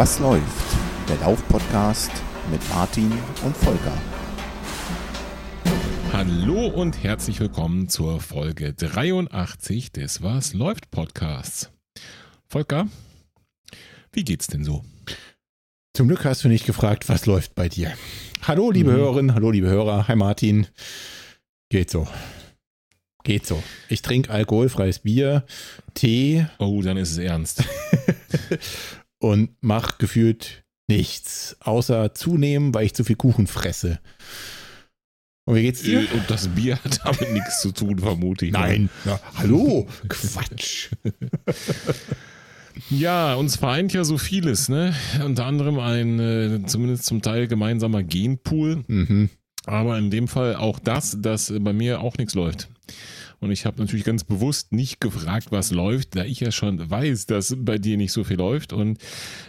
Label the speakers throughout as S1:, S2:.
S1: Was läuft? Der Lauf-Podcast mit Martin und Volker.
S2: Hallo und herzlich willkommen zur Folge 83 des Was läuft Podcasts. Volker, wie geht's denn so?
S1: Zum Glück hast du nicht gefragt, was läuft bei dir. Hallo, liebe mhm. Hörerinnen, hallo, liebe Hörer. Hi, Martin. Geht so. Geht so. Ich trinke alkoholfreies Bier, Tee.
S2: Oh, dann ist es ernst.
S1: und mach gefühlt nichts, außer zunehmen, weil ich zu viel Kuchen fresse.
S2: Und wie geht's dir? Und das Bier hat damit nichts zu tun, vermute ich.
S1: Nein, ja, hallo, Quatsch.
S2: Ja, uns vereint ja so vieles, ne? Unter anderem ein äh, zumindest zum Teil gemeinsamer Genpool. Mhm. Aber in dem Fall auch das, dass bei mir auch nichts läuft. Und ich habe natürlich ganz bewusst nicht gefragt, was läuft, da ich ja schon weiß, dass bei dir nicht so viel läuft und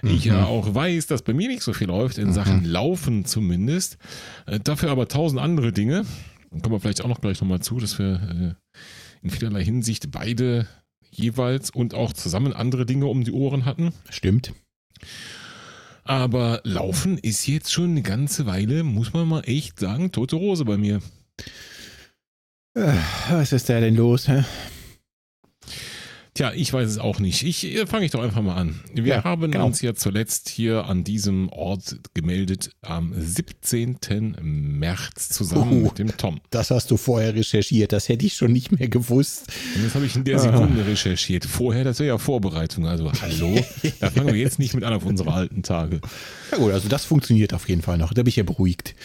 S2: mhm. ich ja auch weiß, dass bei mir nicht so viel läuft, in mhm. Sachen Laufen zumindest. Äh, dafür aber tausend andere Dinge. Da kommen wir vielleicht auch noch gleich nochmal zu, dass wir äh, in vielerlei Hinsicht beide jeweils und auch zusammen andere Dinge um die Ohren hatten.
S1: Stimmt.
S2: Aber Laufen ist jetzt schon eine ganze Weile, muss man mal echt sagen, tote Rose bei mir.
S1: Äh, was ist da denn los? Hä?
S2: Tja, ich weiß es auch nicht. Ich äh, fange ich doch einfach mal an. Wir ja, haben genau. uns ja zuletzt hier an diesem Ort gemeldet am 17. März zusammen uh, mit dem Tom.
S1: Das hast du vorher recherchiert. Das hätte ich schon nicht mehr gewusst.
S2: Und das habe ich in der Sekunde ah. recherchiert. Vorher, das wäre ja Vorbereitung. Also hallo, da fangen wir jetzt nicht mit an auf unsere alten Tage.
S1: Ja gut, also das funktioniert auf jeden Fall noch. Da bin ich ja beruhigt.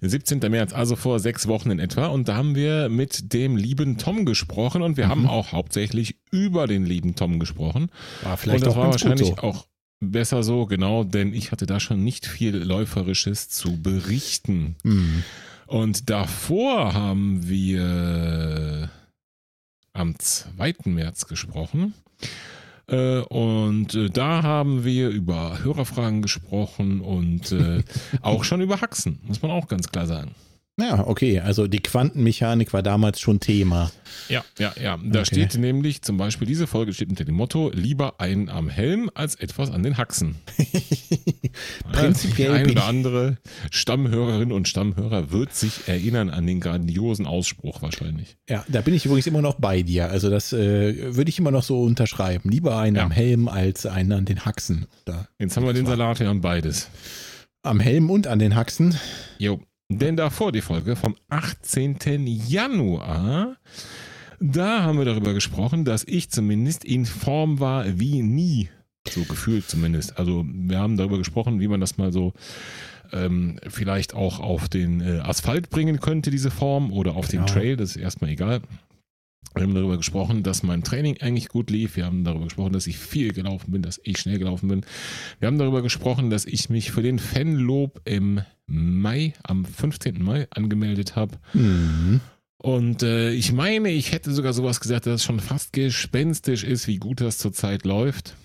S2: 17. März, also vor sechs Wochen in etwa. Und da haben wir mit dem lieben Tom gesprochen und wir mhm. haben auch hauptsächlich über den lieben Tom gesprochen.
S1: War vielleicht
S2: und das
S1: auch
S2: war wahrscheinlich so. auch besser so, genau, denn ich hatte da schon nicht viel Läuferisches zu berichten. Mhm. Und davor haben wir am 2. März gesprochen. Äh, und äh, da haben wir über Hörerfragen gesprochen und äh, auch schon über Haxen, muss man auch ganz klar sagen.
S1: Ja, okay. Also die Quantenmechanik war damals schon Thema.
S2: Ja, ja, ja. Da okay. steht nämlich zum Beispiel, diese Folge steht unter dem Motto, lieber einen am Helm als etwas an den Haxen. Prinzipiell. Die ein oder andere Stammhörerin und Stammhörer wird sich erinnern an den grandiosen Ausspruch wahrscheinlich.
S1: Ja, da bin ich übrigens immer noch bei dir. Also das äh, würde ich immer noch so unterschreiben. Lieber einen ja. am Helm als einen an den Haxen.
S2: Da Jetzt haben wir den Salat ja an beides.
S1: Am Helm und an den Haxen.
S2: Jo. Denn davor die Folge vom 18. Januar, da haben wir darüber gesprochen, dass ich zumindest in Form war wie nie. So gefühlt zumindest. Also wir haben darüber gesprochen, wie man das mal so ähm, vielleicht auch auf den äh, Asphalt bringen könnte, diese Form, oder auf den ja. Trail, das ist erstmal egal. Wir haben darüber gesprochen, dass mein Training eigentlich gut lief. Wir haben darüber gesprochen, dass ich viel gelaufen bin, dass ich schnell gelaufen bin. Wir haben darüber gesprochen, dass ich mich für den Fanlob im Mai, am 15. Mai angemeldet habe. Mhm. Und äh, ich meine, ich hätte sogar sowas gesagt, dass es schon fast gespenstisch ist, wie gut das zurzeit läuft.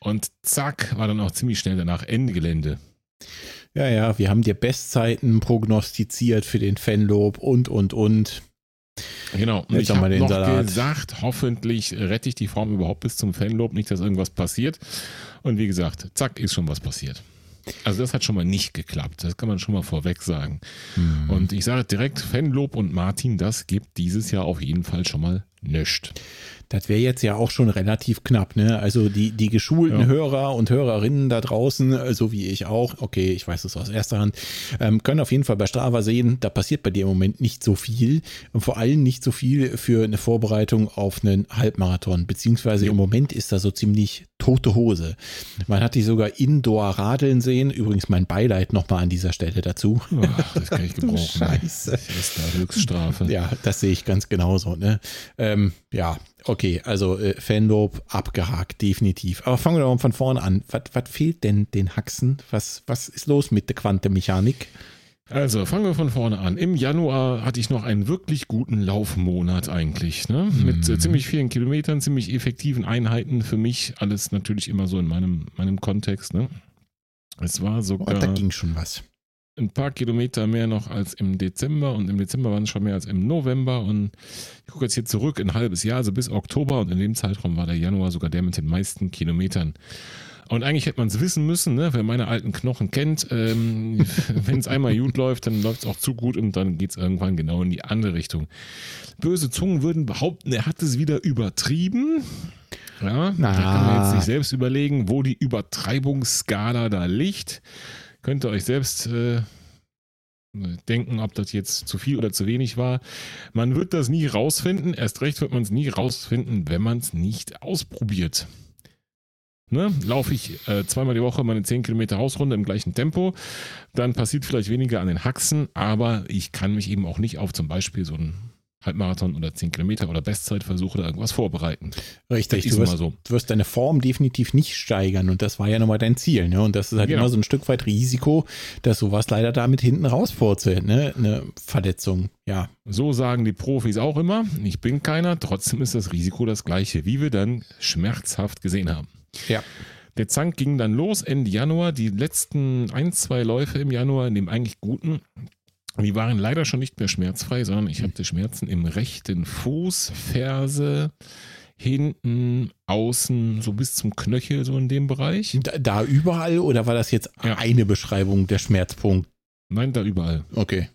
S2: Und zack, war dann auch ziemlich schnell danach Ende Gelände.
S1: Ja, ja, wir haben dir Bestzeiten prognostiziert für den Fanlob und, und, und.
S2: Genau. Und Jetzt ich habe noch Salat. gesagt, hoffentlich rette ich die Form überhaupt bis zum Fanlob, nicht, dass irgendwas passiert. Und wie gesagt, zack, ist schon was passiert. Also das hat schon mal nicht geklappt. Das kann man schon mal vorweg sagen. Mhm. Und ich sage direkt, Fanlob und Martin, das gibt dieses Jahr auf jeden Fall schon mal nichts.
S1: Das wäre jetzt ja auch schon relativ knapp, ne? Also die, die geschulten ja. Hörer und Hörerinnen da draußen, äh, so wie ich auch, okay, ich weiß es aus erster Hand, ähm, können auf jeden Fall bei Strava sehen, da passiert bei dir im Moment nicht so viel und vor allem nicht so viel für eine Vorbereitung auf einen Halbmarathon, beziehungsweise im Moment ist da so ziemlich tote Hose. Man hat dich sogar indoor radeln sehen, übrigens mein Beileid nochmal an dieser Stelle dazu.
S2: Ach, das kann ich gebrauchen. Scheiße. Das ist da Höchststrafe.
S1: Ja, das sehe ich ganz genauso, ne? Ähm, ja, Okay, also äh, Fanlob abgehakt, definitiv. Aber fangen wir doch mal von vorne an. Was, was fehlt denn den Haxen? Was, was ist los mit der Quantenmechanik?
S2: Also fangen wir von vorne an. Im Januar hatte ich noch einen wirklich guten Laufmonat eigentlich. Ne? Mit äh, mhm. ziemlich vielen Kilometern, ziemlich effektiven Einheiten für mich. Alles natürlich immer so in meinem, meinem Kontext. Ne? Es war sogar.
S1: Oh, da ging schon was
S2: ein paar Kilometer mehr noch als im Dezember und im Dezember waren es schon mehr als im November und ich gucke jetzt hier zurück ein halbes Jahr, also bis Oktober und in dem Zeitraum war der Januar sogar der mit den meisten Kilometern. Und eigentlich hätte man es wissen müssen, ne? wer meine alten Knochen kennt. Ähm, Wenn es einmal gut läuft, dann läuft es auch zu gut und dann geht es irgendwann genau in die andere Richtung. Böse Zungen würden behaupten, er hat es wieder übertrieben. Ja,
S1: Na.
S2: da kann man jetzt sich selbst überlegen, wo die Übertreibungsskala da liegt. Könnt ihr euch selbst äh, denken, ob das jetzt zu viel oder zu wenig war. Man wird das nie rausfinden. Erst recht wird man es nie rausfinden, wenn man es nicht ausprobiert. Ne? Laufe ich äh, zweimal die Woche meine 10 Kilometer Hausrunde im gleichen Tempo, dann passiert vielleicht weniger an den Haxen, aber ich kann mich eben auch nicht auf zum Beispiel so einen Halbmarathon oder 10 Kilometer oder Bestzeitversuch oder irgendwas vorbereiten.
S1: Richtig, du wirst,
S2: so.
S1: du wirst deine Form definitiv nicht steigern und das war ja nochmal dein Ziel. Ne? Und das ist halt
S2: Genau.
S1: immer so ein Stück weit Risiko, dass sowas leider damit hinten rauspurzelt. Ne? Eine Verletzung, ja.
S2: So sagen die Profis auch immer. Ich bin keiner, trotzdem ist das Risiko das gleiche, wie wir dann schmerzhaft gesehen haben.
S1: Ja.
S2: Der Zank ging dann los Ende Januar. Die letzten ein, zwei Läufe im Januar, in dem eigentlich guten, die waren leider schon nicht mehr schmerzfrei, sondern ich hatte Schmerzen im rechten Fuß, Ferse, hinten, außen, so bis zum Knöchel, so in dem Bereich.
S1: Da, da überall oder war das jetzt
S2: Ja.
S1: eine Beschreibung der Schmerzpunkt?
S2: Nein, da überall.
S1: Okay.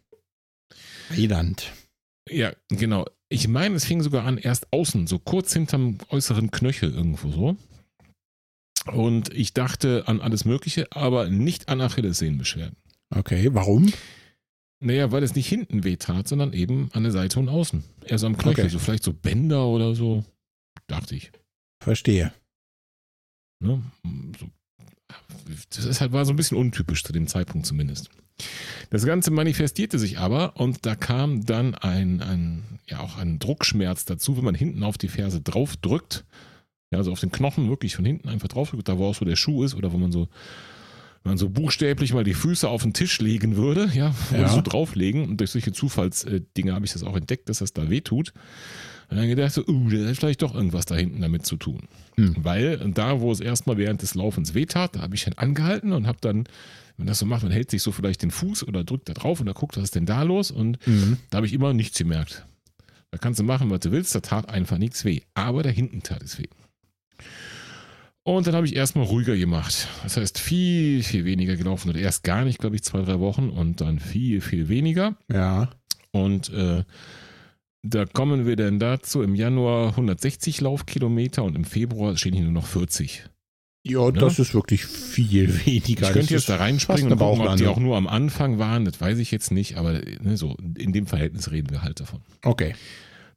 S1: Heiland.
S2: Ja, genau. Ich meine, es fing sogar an erst außen, so kurz hinterm äußeren Knöchel irgendwo so. Und ich dachte an alles Mögliche, aber nicht an Achillessehnenbeschwerden.
S1: Okay, warum?
S2: Naja, weil es nicht hinten weh tat, sondern eben an der Seite und außen. Eher so am Knöchel,
S1: Okay.
S2: so vielleicht so Bänder oder so. Dachte ich.
S1: Verstehe.
S2: Ne? So. Das ist halt, war so ein bisschen untypisch zu dem Zeitpunkt zumindest. Das Ganze manifestierte sich aber und da kam dann ein, ein, ja auch ein Druckschmerz dazu, wenn man hinten auf die Ferse drauf drückt. Ja, also auf den Knochen wirklich von hinten einfach drauf drückt, da wo auch so der Schuh ist oder wo man so, man so buchstäblich mal die Füße auf den Tisch legen würde, ja, würde
S1: Ja.
S2: so drauflegen und durch solche Zufallsdinge habe ich das auch entdeckt, dass das da weh tut. Und dann gedacht so, uh, da ist vielleicht doch irgendwas da hinten damit zu tun.
S1: Hm.
S2: Weil da, wo es erstmal während des Laufens wehtat, da habe ich dann angehalten und habe dann, wenn man das so macht, man hält sich so vielleicht den Fuß oder drückt da drauf und da guckt, was ist denn da los? Und
S1: Mhm.
S2: da habe ich immer nichts gemerkt. Da kannst du machen, was du willst, da tat einfach nichts weh. Aber da hinten tat es weh. Und dann habe ich erstmal ruhiger gemacht. Das heißt, viel, viel weniger gelaufen. Oder erst gar nicht, glaube ich, zwei, drei Wochen und dann viel, viel weniger.
S1: Ja.
S2: Und äh, da kommen wir dann dazu im Januar 160 Laufkilometer und im Februar stehen hier nur noch 40.
S1: Ja, das ist wirklich viel weniger.
S2: Ich könnte jetzt da reinspringen und gucken, ob die auch nur am Anfang waren, das weiß ich jetzt nicht, aber ne, so in dem Verhältnis reden wir halt davon.
S1: Okay.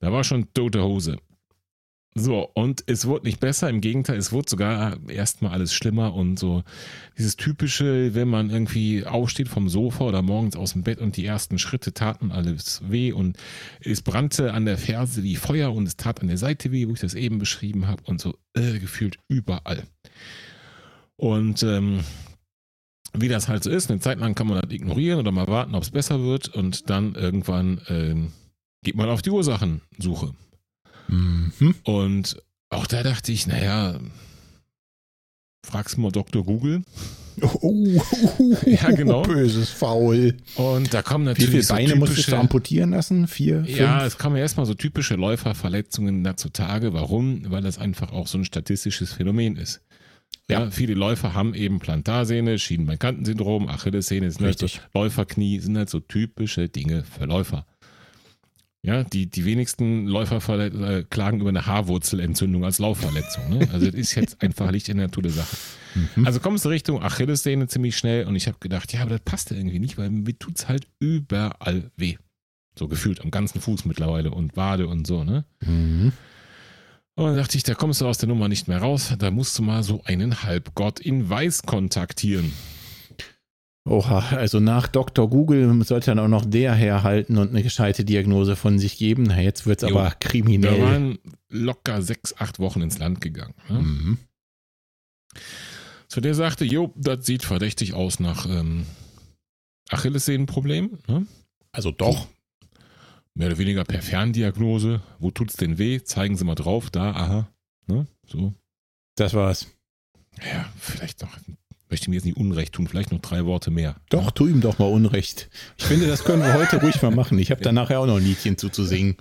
S2: Da war schon tote Hose. So, und es wurde nicht besser, im Gegenteil, es wurde sogar erstmal alles schlimmer und so dieses typische, wenn man irgendwie aufsteht vom Sofa oder morgens aus dem Bett und die ersten Schritte taten alles weh und es brannte an der Ferse wie Feuer und es tat an der Seite weh, wo ich das eben beschrieben habe und so äh, gefühlt überall. Und ähm, wie das halt so ist, eine Zeit lang kann man das ignorieren oder mal warten, ob es besser wird und dann irgendwann ähm, geht man auf die Ursachensuche.
S1: Mhm.
S2: Und auch da dachte ich, naja, fragst mal Dr. Google.
S1: Oh, oh, oh,
S2: Ja, genau.
S1: Böses Faul.
S2: Und da kommen
S1: Wie
S2: natürlich
S1: viele
S2: so
S1: Beine musstest du
S2: typische,
S1: amputieren lassen? Vier?
S2: ja,
S1: fünf?
S2: es kommen erstmal so typische Läuferverletzungen da zutage. Warum? Weil das einfach auch so ein statistisches Phänomen ist. Ja,
S1: Ja.
S2: viele Läufer haben eben Plantarsäne, Schienbeinkantensyndrom, Achillessehne, sind halt so. Läuferknie sind halt so typische Dinge für Läufer. Ja, die, die wenigsten Läufer äh, klagen über eine Haarwurzelentzündung als Laufverletzung. Ne? Also das ist jetzt einfach nicht in der Natur der Sache.
S1: Mhm.
S2: Also kommst du Richtung Achillessehne ziemlich schnell und ich habe gedacht, ja, aber das passt ja irgendwie nicht, weil mir tut's halt überall weh. So gefühlt am ganzen Fuß mittlerweile und Wade und so, ne?
S1: Mhm.
S2: Und dann dachte ich, da kommst du aus der Nummer nicht mehr raus, da musst du mal so einen Halbgott in Weiß kontaktieren.
S1: Oha, also nach Dr. Google sollte dann auch noch der herhalten und eine gescheite Diagnose von sich geben. Na, jetzt wird's
S2: Jo.
S1: aber kriminell.
S2: waren locker sechs, acht Wochen ins Land gegangen. Ne?
S1: Mhm.
S2: So der sagte, jo, das sieht verdächtig aus nach ähm, Achillessehnenproblem. Ne?
S1: Also doch.
S2: Mehr oder weniger per Ferndiagnose. Wo tut's denn weh? Zeigen Sie mal drauf. Da, aha. Ne? So.
S1: Das war's.
S2: Ja, vielleicht noch, möchte mir jetzt nicht Unrecht tun, vielleicht noch drei Worte mehr.
S1: Doch, tu ihm doch mal Unrecht. Ich finde, das können wir heute ruhig mal machen. Ich habe da nachher auch noch ein Liedchen zuzusingen.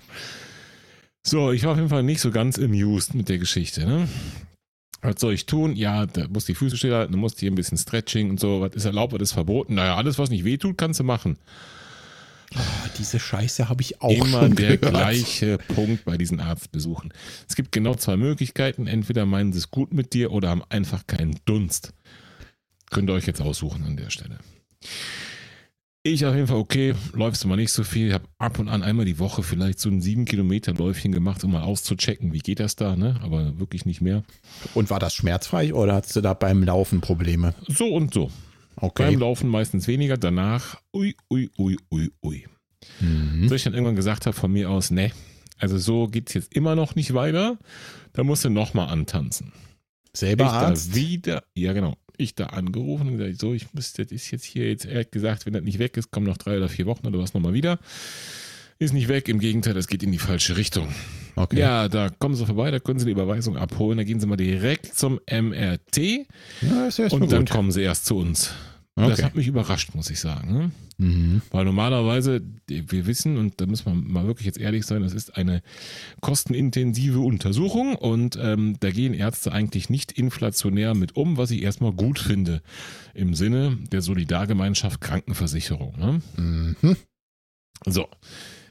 S2: So, ich war auf jeden Fall nicht so ganz amused mit der Geschichte. Ne? Was soll ich tun? Ja, da muss die Füße stillhalten, du musst hier ein bisschen Stretching und so. Was ist erlaubt, was ist verboten? Naja, alles, was nicht wehtut, kannst du machen.
S1: Oh, diese Scheiße habe ich auch
S2: Immer
S1: schon
S2: der
S1: gehört.
S2: gleiche Punkt bei diesen Arztbesuchen. Es gibt genau zwei Möglichkeiten. Entweder meinen sie es gut mit dir oder haben einfach keinen Dunst. Könnt ihr euch jetzt aussuchen an der Stelle. Ich auf jeden Fall, okay, läufst du mal nicht so viel. Ich habe ab und an einmal die Woche vielleicht so ein 7 Kilometer Läufchen gemacht, um mal auszuchecken, wie geht das da, ne? Aber wirklich nicht mehr.
S1: Und war das schmerzfrei oder hattest du da beim Laufen Probleme?
S2: So und so.
S1: Okay.
S2: Beim Laufen meistens weniger, danach, ui, ui, ui, ui, ui.
S1: Mhm.
S2: So ich dann irgendwann gesagt habe von mir aus, ne, also so geht's jetzt immer noch nicht weiter. Da musst du nochmal antanzen.
S1: Selber
S2: ich
S1: Arzt?
S2: wieder, ja genau, ich da angerufen und gesagt, so, ich müsste, das ist jetzt hier jetzt ehrlich gesagt, wenn das nicht weg ist, kommen noch drei oder vier Wochen oder was nochmal wieder. Ist nicht weg, im Gegenteil, das geht in die falsche Richtung.
S1: Okay.
S2: Ja, da kommen sie vorbei, da können sie die Überweisung abholen, da gehen sie mal direkt zum MRT
S1: Ja,
S2: und dann
S1: gut.
S2: kommen sie erst zu uns. Das
S1: Okay.
S2: hat mich überrascht, muss ich sagen. Ne?
S1: Mhm.
S2: Weil normalerweise, wir wissen, und da müssen wir mal wirklich jetzt ehrlich sein, das ist eine kostenintensive Untersuchung und ähm, da gehen Ärzte eigentlich nicht inflationär mit um, was ich erstmal gut finde im Sinne der Solidargemeinschaft Krankenversicherung. Ne?
S1: Mhm.
S2: So.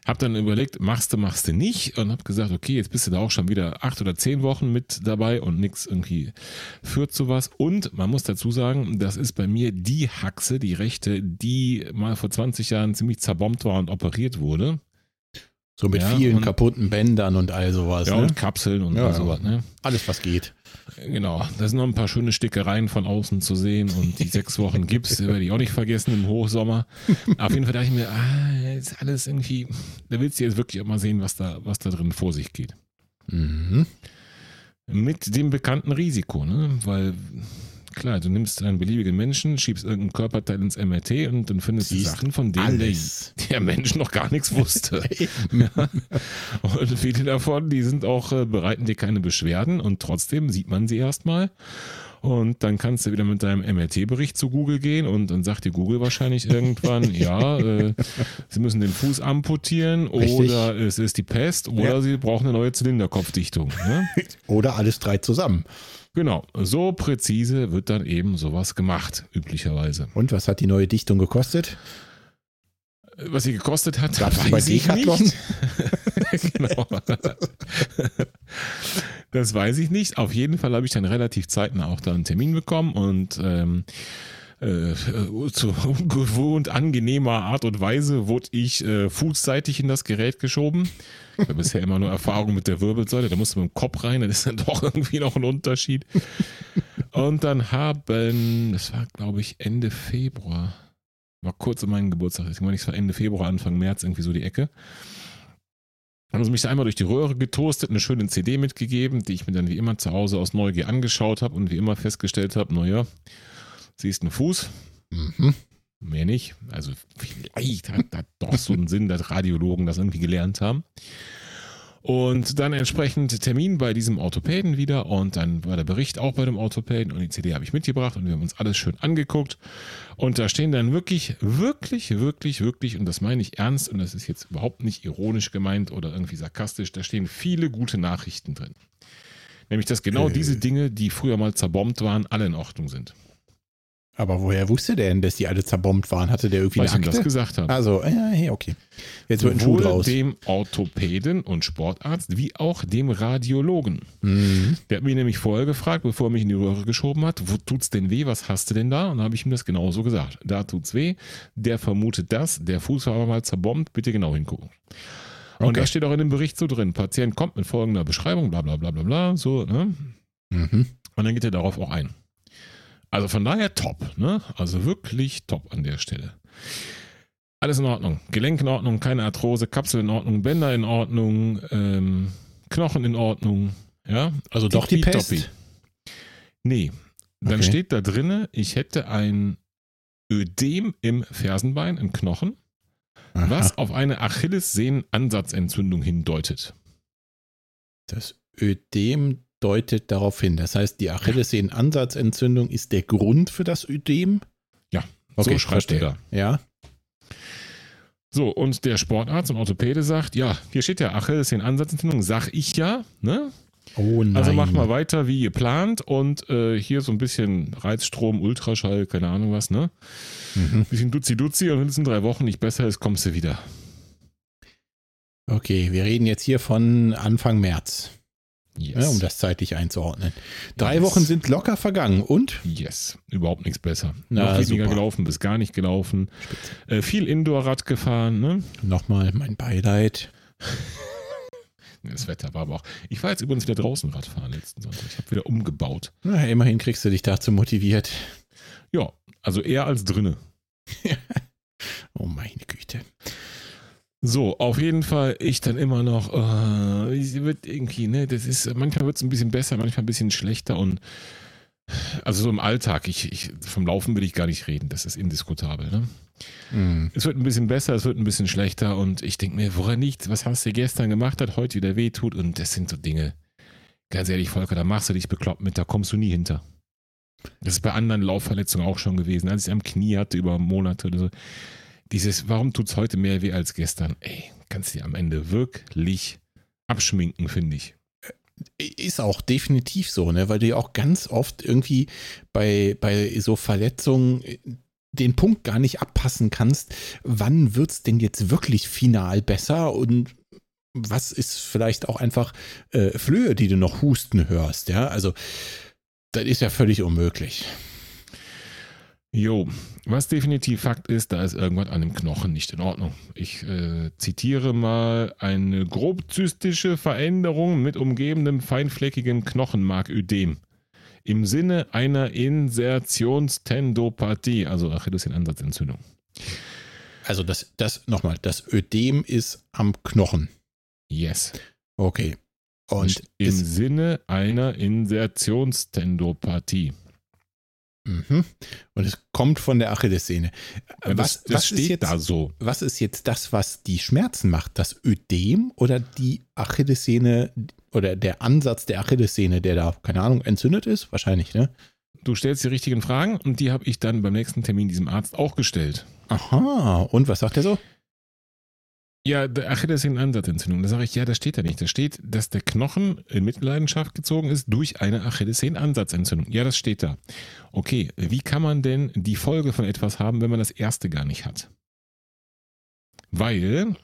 S2: Hab dann überlegt, machst du, machst du nicht und hab gesagt, okay, jetzt bist du da auch schon wieder acht oder zehn Wochen mit dabei und nichts irgendwie führt zu was. Und man muss dazu sagen, das ist bei mir die Haxe, die rechte, die mal vor 20 Jahren ziemlich zerbombt war und operiert wurde.
S1: So mit
S2: Ja,
S1: vielen
S2: und-
S1: kaputten Bändern und all sowas.
S2: Ja,
S1: ne?
S2: und Kapseln und
S1: Ja,
S2: sowas, ne?
S1: Alles, was geht.
S2: Genau, da sind noch ein paar schöne Stickereien von außen zu sehen und die sechs Wochen Gips die werde ich auch nicht vergessen im Hochsommer. Auf jeden Fall dachte ich mir, ah, ist alles irgendwie, da willst du jetzt wirklich auch mal sehen, was da, was da drin vor sich geht.
S1: Mhm.
S2: Mit dem bekannten Risiko, ne? Weil, klar, du nimmst einen beliebigen Menschen, schiebst irgendein Körperteil ins MRT und dann findest du
S1: Siehst
S2: Sachen, von denen der, der Mensch noch gar nichts wusste. Ja. Und viele davon, die sind auch, äh, bereiten dir keine Beschwerden und trotzdem sieht man sie erstmal. Und dann kannst du wieder mit deinem MRT-Bericht zu Google gehen und dann sagt dir Google wahrscheinlich irgendwann, ja, äh, sie müssen den Fuß amputieren
S1: Richtig.
S2: oder es ist die Pest oder
S1: Ja.
S2: sie brauchen eine neue Zylinderkopfdichtung. Ne?
S1: Oder alles drei zusammen.
S2: Genau, so präzise wird dann eben sowas gemacht, üblicherweise.
S1: Und was hat die neue Dichtung gekostet?
S2: Was sie gekostet hat,
S1: Gab's die bei
S2: ich nicht. genau. Das weiß ich nicht. Auf jeden Fall habe ich dann relativ zeitnah auch da einen Termin bekommen und ähm, äh, zu ungewohnt angenehmer Art und Weise wurde ich äh, fußseitig in das Gerät geschoben. Ich habe bisher immer nur Erfahrung mit der Wirbelsäule, da musste man mit dem Kopf rein, das ist dann doch irgendwie noch ein Unterschied. Und dann haben, das war glaube ich Ende Februar, war kurz um meinen Geburtstag, deswegen war ich war Ende Februar, Anfang März irgendwie so die Ecke. Haben sie mich da einmal durch die Röhre getoastet, eine schöne CD mitgegeben, die ich mir dann wie immer zu Hause aus Neugier angeschaut habe und wie immer festgestellt habe, naja, siehst einen Fuß,
S1: Mhm.
S2: mehr nicht. Also vielleicht hat das doch so einen Sinn, dass Radiologen das irgendwie gelernt haben. Und dann entsprechend Termin bei diesem Orthopäden wieder und dann war der Bericht auch bei dem Orthopäden und die CD habe ich mitgebracht und wir haben uns alles schön angeguckt und da stehen dann wirklich, wirklich, wirklich, wirklich und das meine ich ernst und das ist jetzt überhaupt nicht ironisch gemeint oder irgendwie sarkastisch, da stehen viele gute Nachrichten drin. Nämlich, dass genau
S1: Äh.
S2: diese Dinge, die früher mal zerbombt waren, alle in Ordnung sind.
S1: Aber woher wusste der denn, dass die alle zerbombt waren? Hatte der irgendwie
S2: Weil ich
S1: eine
S2: das
S1: Akte?
S2: gesagt habe.
S1: Also, ja, hey, okay. Jetzt wird ein Schuh draus.
S2: dem Orthopäden und Sportarzt wie auch dem Radiologen.
S1: Mhm.
S2: Der hat mich nämlich vorher gefragt, bevor er mich in die Röhre geschoben hat, wo tut's denn weh, was hast du denn da? Und dann habe ich ihm das genauso gesagt. Da tut's weh, der vermutet das, der Fuß war aber mal zerbombt, bitte genau hingucken. Und
S1: Okay.
S2: das steht auch in dem Bericht so drin. Patient kommt mit folgender Beschreibung, bla bla bla bla bla, so, ne?
S1: Mhm.
S2: Und dann geht er darauf auch ein. Also von daher top, ne? Also wirklich top an der Stelle. Alles in Ordnung. Gelenk in Ordnung, keine Arthrose, Kapsel in Ordnung, Bänder in Ordnung, ähm, Knochen in Ordnung. Ja, also
S1: Doch die Pest?
S2: tippitoppi. Nee. Dann
S1: Okay.
S2: steht da drinne, ich hätte ein Ödem im Fersenbein, im Knochen,
S1: Aha.
S2: was auf eine Achillessehnenansatzentzündung hindeutet.
S1: Das Ödem deutet darauf hin. Das heißt, die Achillessehnenansatzentzündung ist der Grund für das Ödem?
S2: Ja,
S1: okay,
S2: so schreibt er da.
S1: Ja.
S2: So, und der Sportarzt und Orthopäde sagt, ja, hier steht ja Achillessehnenansatzentzündung, sag ich ja, ne?
S1: Oh nein.
S2: Also mach mal weiter wie geplant und äh, hier so ein bisschen Reizstrom, Ultraschall, keine Ahnung was, ne?
S1: Mhm.
S2: Bisschen Duzi-Duzi und wenn es in drei Wochen nicht besser ist, kommst du wieder.
S1: Okay, wir reden jetzt hier von Anfang März,
S2: Yes.
S1: ja, um das zeitlich einzuordnen. Drei
S2: Yes.
S1: Wochen sind locker vergangen und?
S2: Yes, überhaupt nichts besser.
S1: Na,
S2: Noch weniger
S1: super.
S2: gelaufen, bis gar nicht gelaufen. Äh, viel Indoor-Rad gefahren, ne?
S1: Nochmal mein Beileid.
S2: Das Wetter war aber auch. Ich war jetzt übrigens wieder draußen Radfahren letzten Sonntag. Ich habe wieder umgebaut.
S1: Na, immerhin kriegst du dich dazu motiviert.
S2: Ja, also eher als drinne.
S1: Oh meine Güte.
S2: So, auf jeden Fall, ich dann immer noch, äh, wird irgendwie, ne, das ist, manchmal wird es ein bisschen besser, manchmal ein bisschen schlechter und also so im Alltag, ich, ich, vom Laufen will ich gar nicht reden, das ist indiskutabel, ne?
S1: Hm.
S2: Es wird ein bisschen besser, es wird ein bisschen schlechter und ich denke mir, woran liegt, was hast du gestern gemacht, hat heute wieder wehtut und das sind so Dinge, ganz ehrlich, Volker, da machst du dich bekloppt mit, da kommst du nie hinter. Das ist bei anderen Laufverletzungen auch schon gewesen, als ich am Knie hatte über Monate oder so. Dieses, warum tut es heute mehr weh als gestern? Ey, kannst du am Ende wirklich abschminken, finde ich.
S1: Ist auch definitiv so, ne? Weil du ja auch ganz oft irgendwie bei, bei so Verletzungen äh, den Punkt gar nicht abpassen kannst, wann wird's denn jetzt wirklich final besser und was ist vielleicht auch einfach äh, Flöhe, die du noch husten hörst, ja? Also das ist ja völlig unmöglich.
S2: Jo, was definitiv Fakt ist, da ist irgendwas an dem Knochen nicht in Ordnung. Ich äh, zitiere mal eine grobzystische Veränderung mit umgebendem feinfleckigem Knochenmarködem. Im Sinne einer Insertionstendopathie, also Achillessehnenansatzentzündung.
S1: Also das, das nochmal, das Ödem ist am Knochen.
S2: Yes.
S1: Okay. Und
S2: Im
S1: ist,
S2: Sinne einer Insertionstendopathie.
S1: Mhm. und es kommt von der Achillessehne.
S2: Ja, das, das steht
S1: ist jetzt,
S2: da so.
S1: was ist jetzt das, was die Schmerzen macht? Das Ödem oder die Achillessehne oder der Ansatz der Achillessehne, der da, keine Ahnung, entzündet ist? Wahrscheinlich, ne?
S2: Du stellst die richtigen Fragen und die habe ich dann beim nächsten Termin diesem Arzt auch gestellt.
S1: Aha. Und was sagt er so?
S2: Ja, der Achillessehnenansatzentzündung. Da sage ich, ja, das steht da nicht. Da steht, dass der Knochen in Mitleidenschaft gezogen ist durch eine Achillessehnenansatzentzündung. Ja, das steht da. Okay, wie kann man denn die Folge von etwas haben, wenn man das erste gar nicht hat? Weil,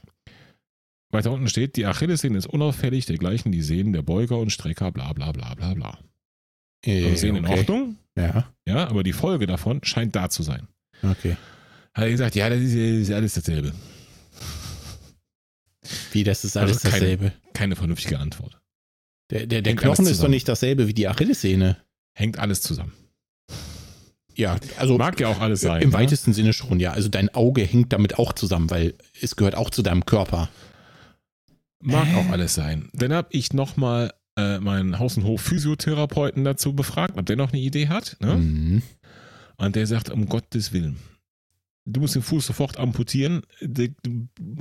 S2: weiter unten steht, die Achillessehne ist unauffällig, dergleichen die Sehnen der Beuger und Strecker, bla bla bla bla bla.
S1: Äh,
S2: Also Sehnen in
S1: okay.
S2: Ordnung,
S1: Ja,
S2: ja, aber die Folge davon scheint da zu sein.
S1: okay.
S2: Hat er gesagt, ja, das ist, ist alles dasselbe.
S1: Wie, das ist alles
S2: Also keine-
S1: dasselbe.
S2: Keine vernünftige Antwort.
S1: Der, der, der Knochen ist doch nicht dasselbe wie die Achillessehne.
S2: Hängt alles zusammen.
S1: Ja, also
S2: Mag ja auch alles sein.
S1: im
S2: ne?
S1: weitesten Sinne schon, ja. Also dein Auge hängt damit auch zusammen, weil es gehört auch zu deinem Körper.
S2: Mag
S1: Hä?
S2: auch alles sein. Dann habe ich nochmal äh, meinen Haus- und Hof-Physiotherapeuten dazu befragt, ob der noch eine Idee hat. Ne?
S1: Mhm.
S2: Und der sagt, um Gottes Willen, du musst den Fuß sofort amputieren.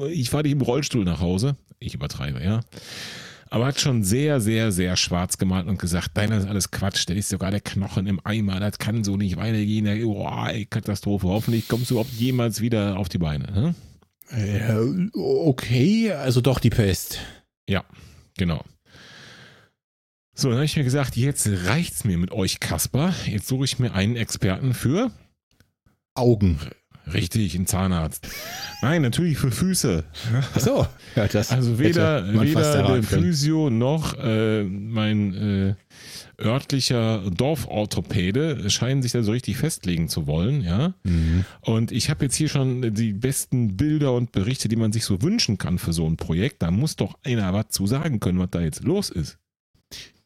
S2: Ich fahre dich im Rollstuhl nach Hause. Ich übertreibe, ja. Aber hat schon sehr, sehr, sehr schwarz gemalt und gesagt, nein, das ist alles Quatsch, da ist sogar der Knochen im Eimer, das kann so nicht weitergehen. Boah, ey, Katastrophe. Hoffentlich kommst du überhaupt jemals wieder auf die Beine. Ne?
S1: Äh, okay, also doch die Pest.
S2: Genau. So, dann habe ich mir gesagt, jetzt reicht's mir mit euch, Kasper. Jetzt suche ich mir einen Experten für.
S1: Augen.
S2: Richtig, einen Zahnarzt. Nein, natürlich für Füße.
S1: Achso. Ja, das
S2: Also weder, weder der
S1: erraten können.
S2: Physio noch äh, mein äh, örtlicher Dorforthopäde scheinen sich da so richtig festlegen zu wollen, ja.
S1: Mhm.
S2: Und ich habe jetzt hier schon die besten Bilder und Berichte, die man sich so wünschen kann für so ein Projekt. Da muss doch einer was zu sagen können, was da jetzt los ist.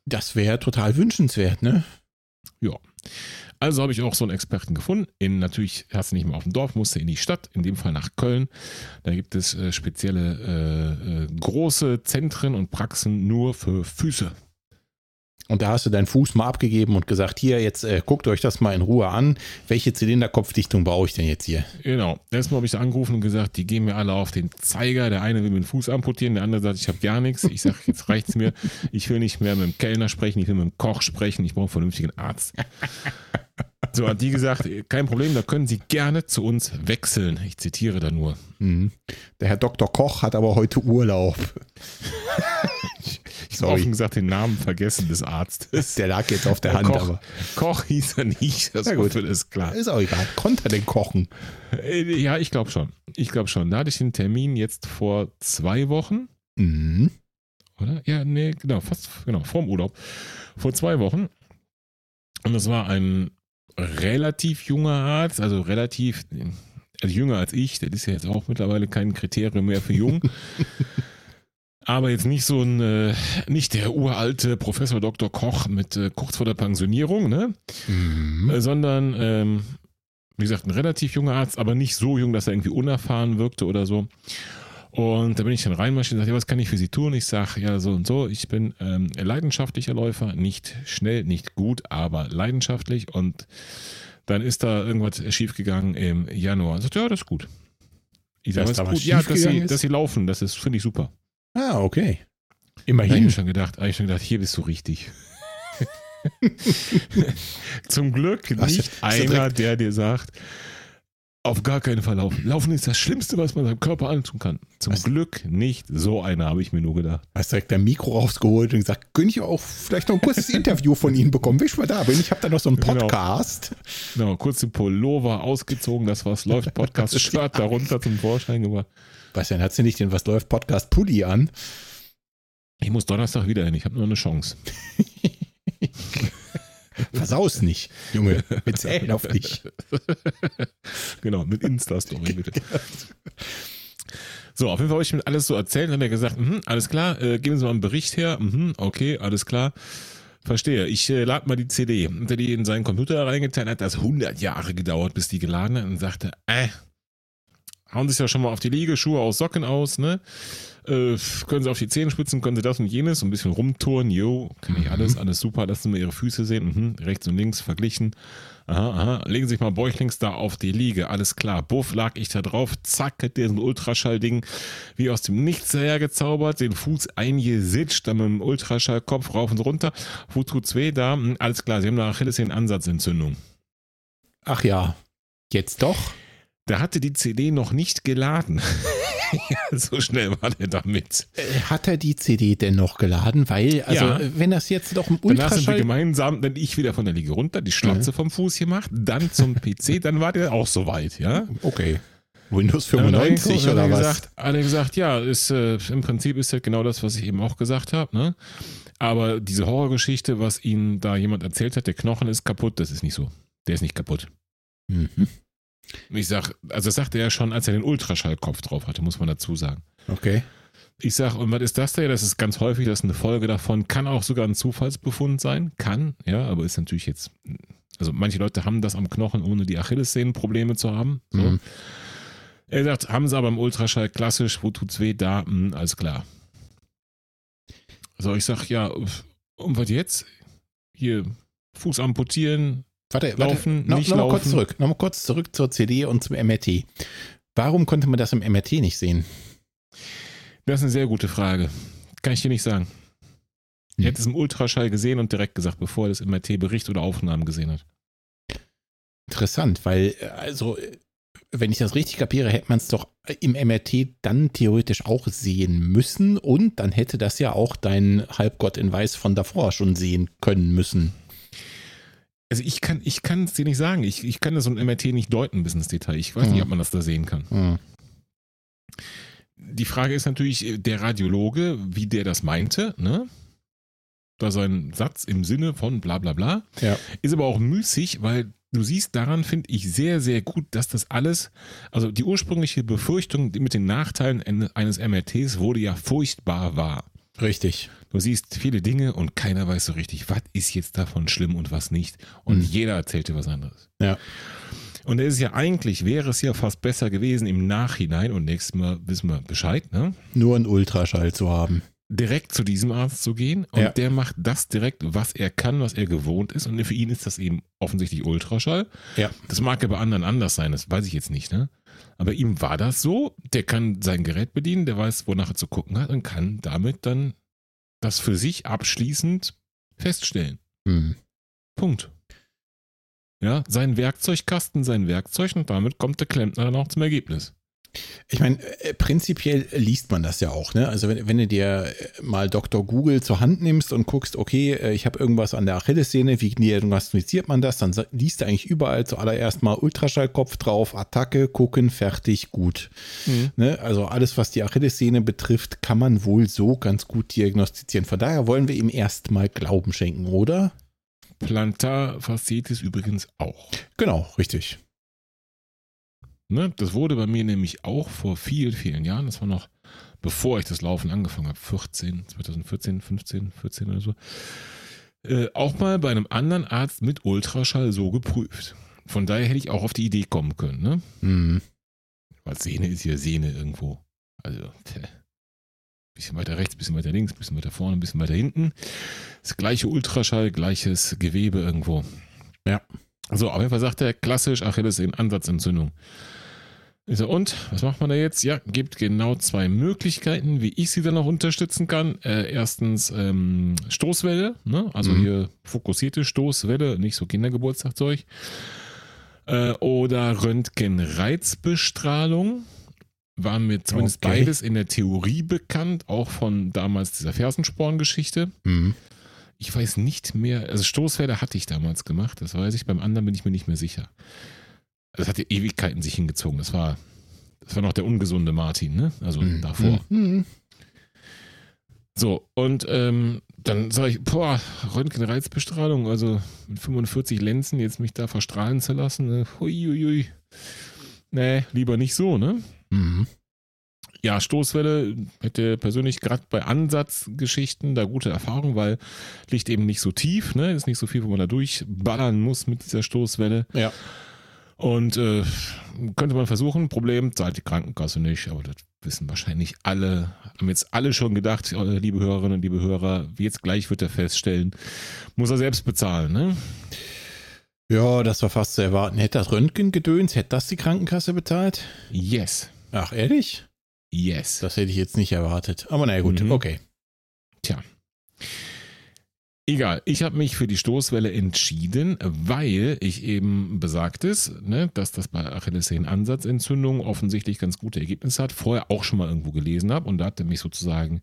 S1: Das wäre total wünschenswert, ne?
S2: Also habe ich auch so einen Experten gefunden. In, natürlich hast du nicht mehr auf dem Dorf, musst du in die Stadt, in dem Fall nach Köln. Da gibt es äh, spezielle äh, äh, große Zentren und Praxen nur für Füße.
S1: Und da hast du deinen Fuß mal abgegeben und gesagt, hier, jetzt äh, guckt euch das mal in Ruhe an. Welche Zylinderkopfdichtung brauche ich denn jetzt hier?
S2: Genau. Erstmal habe ich angerufen und gesagt, die gehen mir alle auf den Zeiger. Der eine will mir den Fuß amputieren, der andere sagt, ich habe gar nichts. Ich sage, jetzt reicht's mir. Ich will nicht mehr mit dem Kellner sprechen, ich will mit dem Koch sprechen, ich brauche einen vernünftigen Arzt. So hat die gesagt, kein Problem, da können Sie gerne zu uns wechseln. Ich zitiere da nur.
S1: Mhm. Der Herr Dr. Koch hat aber heute Urlaub.
S2: Ich habe offen gesagt den Namen vergessen des Arztes.
S1: Der lag jetzt auf der Hand,
S2: Koch,
S1: aber
S2: Koch hieß er nicht, das
S1: Na gut.
S2: ist klar.
S1: ist auch egal. Konnte er denn kochen?
S2: Äh, Ja, ich glaube schon. Ich glaube schon. Da hatte ich den Termin jetzt vor zwei Wochen,
S1: Mhm.
S2: oder? Ja, nee, genau, fast, genau, vorm Urlaub. Vor zwei Wochen. Und das war ein relativ junger Arzt, also relativ, also jünger als ich, das ist ja jetzt auch mittlerweile kein Kriterium mehr für jung. Aber jetzt nicht so ein, äh, nicht der uralte Professor Dr. Koch mit äh, kurz vor der Pensionierung, ne?
S1: Mhm.
S2: Äh, sondern, ähm, wie gesagt, ein relativ junger Arzt, aber nicht so jung, dass er irgendwie unerfahren wirkte oder so. Und da bin ich dann reinmarschiert und sagte, ja, was kann ich für Sie tun? Ich sage, ja, so und so, ich bin ähm, leidenschaftlicher Läufer, nicht schnell, nicht gut, aber leidenschaftlich. Und dann ist da irgendwas schiefgegangen im Januar. Er sagt, ja, das ist gut. Ich sage, was
S1: da
S2: ist gut? Ja, dass sie,
S1: ist?
S2: dass sie laufen, das ist, finde ich super.
S1: Ah, okay.
S2: Da habe ich
S1: Immerhin.
S2: schon gedacht, hab ich schon gedacht, hier bist du richtig. Zum Glück nicht
S1: er
S2: einer, der dir sagt, auf gar keinen Fall laufen. Laufen ist das Schlimmste, was man seinem Körper antun kann. Zum
S1: Was?
S2: Glück nicht so einer, habe ich mir nur gedacht.
S1: Hast direkt dein Mikro rausgeholt und gesagt, könnte ich auch vielleicht noch ein kurzes Interview von Ihnen bekommen, wenn ich mal da bin. Ich habe da noch so einen
S2: Genau.
S1: Podcast.
S2: Genau, kurz den Pullover ausgezogen, das was läuft, Podcast-Shirt darunter zum Vorschein gebracht.
S1: Was denn, hat sie nicht den Was läuft Podcast Pulli an?
S2: Ich muss Donnerstag wieder hin, ich habe nur eine Chance.
S1: Versaus nicht, Junge. Wir zählen auf dich.
S2: genau, mit Insta-Story bitte. So, auf jeden Fall habe ich ihm alles so erzählt. Dann hat er gesagt, mhm, alles klar, äh, geben Sie mal einen Bericht her. Mhm, okay, alles klar. Verstehe. Ich äh, lade mal die CD. Hat er die in seinen Computer reingetan, hat das 100 Jahre gedauert, bis die geladen hat und sagte, äh, hauen sich ja schon mal auf die Liegeschuhe aus Socken aus, ne? Äh, können Sie auf die Zehenspitzen, können Sie das und jenes, so ein bisschen rumtouren, jo, kann ich
S1: Mhm.
S2: alles, alles super, lassen Sie mir Ihre Füße sehen, mhm, rechts und links verglichen, aha, aha, legen Sie sich mal bäuchlings da auf die Liege, alles klar, buff, lag ich da drauf, zack, hat ein Ultraschallding wie aus dem Nichts hergezaubert, den Fuß eingesitscht, dann mit dem Ultraschallkopf rauf und runter, wo tut's weh, da, hm, alles klar, Sie haben eine Achillessehnenansatzentzündung.
S1: Ach ja, jetzt doch?
S2: Da hatte die CD noch nicht geladen. ja, so schnell war der damit.
S1: Äh, Hat er die CD denn noch geladen? Weil, also,
S2: Ja.
S1: äh, wenn das jetzt doch im
S2: Danach sind wir
S1: Ultraschall.
S2: gemeinsam, dann ich wieder von der Liege runter, die Schlotze vom Fuß gemacht, dann zum PC, dann war der auch soweit, ja.
S1: Okay. Windows
S2: Dann hat er
S1: 95
S2: reingeguckt und
S1: oder
S2: er
S1: was?
S2: Gesagt, hat er gesagt, ja, ist, äh, im Prinzip ist das genau das, was ich eben auch gesagt habe, ne? Aber diese Horrorgeschichte, was ihnen da jemand erzählt hat, der Knochen ist kaputt, das ist nicht so. Der ist nicht kaputt.
S1: Mhm.
S2: Ich sag, also das sagte er schon, als er den Ultraschallkopf drauf hatte, muss man dazu sagen.
S1: Okay.
S2: Ich sag, und was ist das da? Das ist ganz häufig, das ist eine Folge davon, kann auch sogar ein Zufallsbefund sein, kann, ja, aber ist natürlich jetzt, also manche Leute haben das am Knochen, ohne die Achillessehnenprobleme zu haben. So.
S1: Mhm.
S2: Er sagt, haben sie aber im Ultraschall klassisch, wo tut's weh? Da, mh, alles klar. So, ich sag, ja, und was jetzt? Hier, Fuß amputieren,
S1: Warte,
S2: Laufen,
S1: warte. No,
S2: nicht
S1: noch mal kurz
S2: laufen.
S1: zurück. Noch mal kurz zurück zur CD und zum MRT. Warum konnte man das im MRT nicht sehen?
S2: das ist eine sehr gute Frage. Kann ich dir nicht sagen.
S1: Hm.
S2: Er hätte es im Ultraschall gesehen und direkt gesagt, bevor er das MRT-Bericht oder Aufnahmen gesehen hat.
S1: Interessant, weil, äh, also, wenn ich das richtig kapiere, hätte man es doch im MRT dann theoretisch auch sehen müssen und dann hätte das ja auch dein Halbgott in Weiß von davor schon sehen können müssen.
S2: Also ich kann ich kann es dir nicht sagen. Ich, ich kann das so ein MRT nicht deuten bis ins Detail. Ich weiß nicht,
S1: Hm.
S2: ob man das da sehen kann.
S1: Hm.
S2: Die Frage ist natürlich, äh, der Radiologe, wie der das meinte, ne? Da sein Satz im Sinne von bla bla bla.
S1: Ja.
S2: Ist aber auch müßig, weil du siehst daran, finde ich, sehr, sehr gut, dass das alles, also die ursprüngliche Befürchtung mit den Nachteilen en- eines MRTs wurde ja furchtbar wahr.
S1: Richtig.
S2: Du siehst viele Dinge und keiner weiß so richtig, was ist jetzt davon schlimm und was nicht. Und
S1: Mhm.
S2: jeder erzählt dir was anderes.
S1: Ja.
S2: Und es ist ja eigentlich, wäre es ja fast besser gewesen im Nachhinein und nächstes Mal wissen wir Bescheid, ne?
S1: Nur einen Ultraschall zu haben.
S2: Direkt zu diesem Arzt zu gehen und
S1: Ja.
S2: der macht das direkt, was er kann, was er gewohnt ist. Und für ihn ist das eben offensichtlich Ultraschall.
S1: Ja.
S2: Das mag ja bei anderen anders sein, das weiß ich jetzt nicht, ne? Aber ihm war das so, der kann sein Gerät bedienen, der weiß, wonach er zu gucken hat und kann damit dann das für sich abschließend feststellen.
S1: Hm.
S2: Punkt. Ja, sein Werkzeugkasten, sein Werkzeug und damit kommt der Klempner dann auch zum Ergebnis.
S1: Ich meine, äh, prinzipiell liest man das ja auch, ne? Also wenn, wenn du dir äh, mal Dr. Google zur Hand nimmst und guckst, okay, äh, ich habe irgendwas an der Achillessehne, wie diagnostiziert man das? Dann liest du eigentlich überall zuallererst mal Ultraschallkopf drauf, Attacke, gucken, fertig, gut. Mhm. Ne? Also alles, was die Achillessehne betrifft, kann man wohl so ganz gut diagnostizieren. Von daher wollen wir ihm erstmal Glauben schenken, oder?
S2: Plantarfaszitis übrigens auch.
S1: Genau, richtig.
S2: Ne? Das wurde bei mir nämlich auch vor vielen, vielen Jahren, das war noch bevor ich das Laufen angefangen habe, 14, 2014, 15, 14 oder so, äh, auch mal bei einem anderen Arzt mit Ultraschall so geprüft. Von daher hätte ich auch auf die Idee kommen können. Ne? Mhm. Weil Sehne ist hier Sehne irgendwo. Also, tch. bisschen weiter rechts, bisschen weiter links, bisschen weiter vorne, bisschen weiter hinten. Das gleiche Ultraschall, gleiches Gewebe irgendwo. Ja. So, auf jeden Fall sagt er klassisch Achillessehnen-Ansatzentzündung. Ich so, und, was macht man da jetzt? Ja, gibt genau zwei Möglichkeiten, wie ich sie dann noch unterstützen kann. Äh, erstens ähm, Stoßwelle, ne? also mhm. hier fokussierte Stoßwelle, nicht so Kindergeburtstagzeug. Äh, oder Röntgenreizbestrahlung. War mir zumindest okay. beides in der Theorie bekannt, auch von damals dieser Fersensporn-Geschichte. Mhm. Ich weiß nicht mehr, also Stoßwelle hatte ich damals gemacht, das weiß ich, beim anderen bin ich mir nicht mehr sicher. Das hat ja Ewigkeiten sich hingezogen. Das war, das war noch der ungesunde Martin, ne? Also mhm. davor. Mhm. So, und ähm, dann sage ich, boah, Röntgenreizbestrahlung, also mit 45 Lenzen jetzt mich da verstrahlen zu lassen, ne? Huiuiui. Nee, lieber nicht so, ne? Mhm. Ja, Stoßwelle hätte persönlich gerade bei Ansatzgeschichten da gute Erfahrung, weil liegt eben nicht so tief, ne? Ist nicht so viel, wo man da durchballern muss mit dieser Stoßwelle.
S1: Ja.
S2: Und äh, könnte man versuchen, Problem zahlt die Krankenkasse nicht, aber das wissen wahrscheinlich alle, haben jetzt alle schon gedacht, äh, liebe Hörerinnen und liebe Hörer, jetzt gleich wird er feststellen, muss er selbst bezahlen, ne?
S1: Ja, das war fast zu erwarten. Hätte das Röntgengedöns, hätte das die Krankenkasse bezahlt?
S2: Yes.
S1: Ach, ehrlich?
S2: Yes.
S1: Das hätte ich jetzt nicht erwartet. Aber naja, gut, mhm. okay.
S2: Tja. Egal, ich habe mich für die Stoßwelle entschieden, weil ich eben besagtes, ne, dass das bei Achillessehnen-Ansatzentzündung offensichtlich ganz gute Ergebnisse hat, vorher auch schon mal irgendwo gelesen habe und da hat er mich sozusagen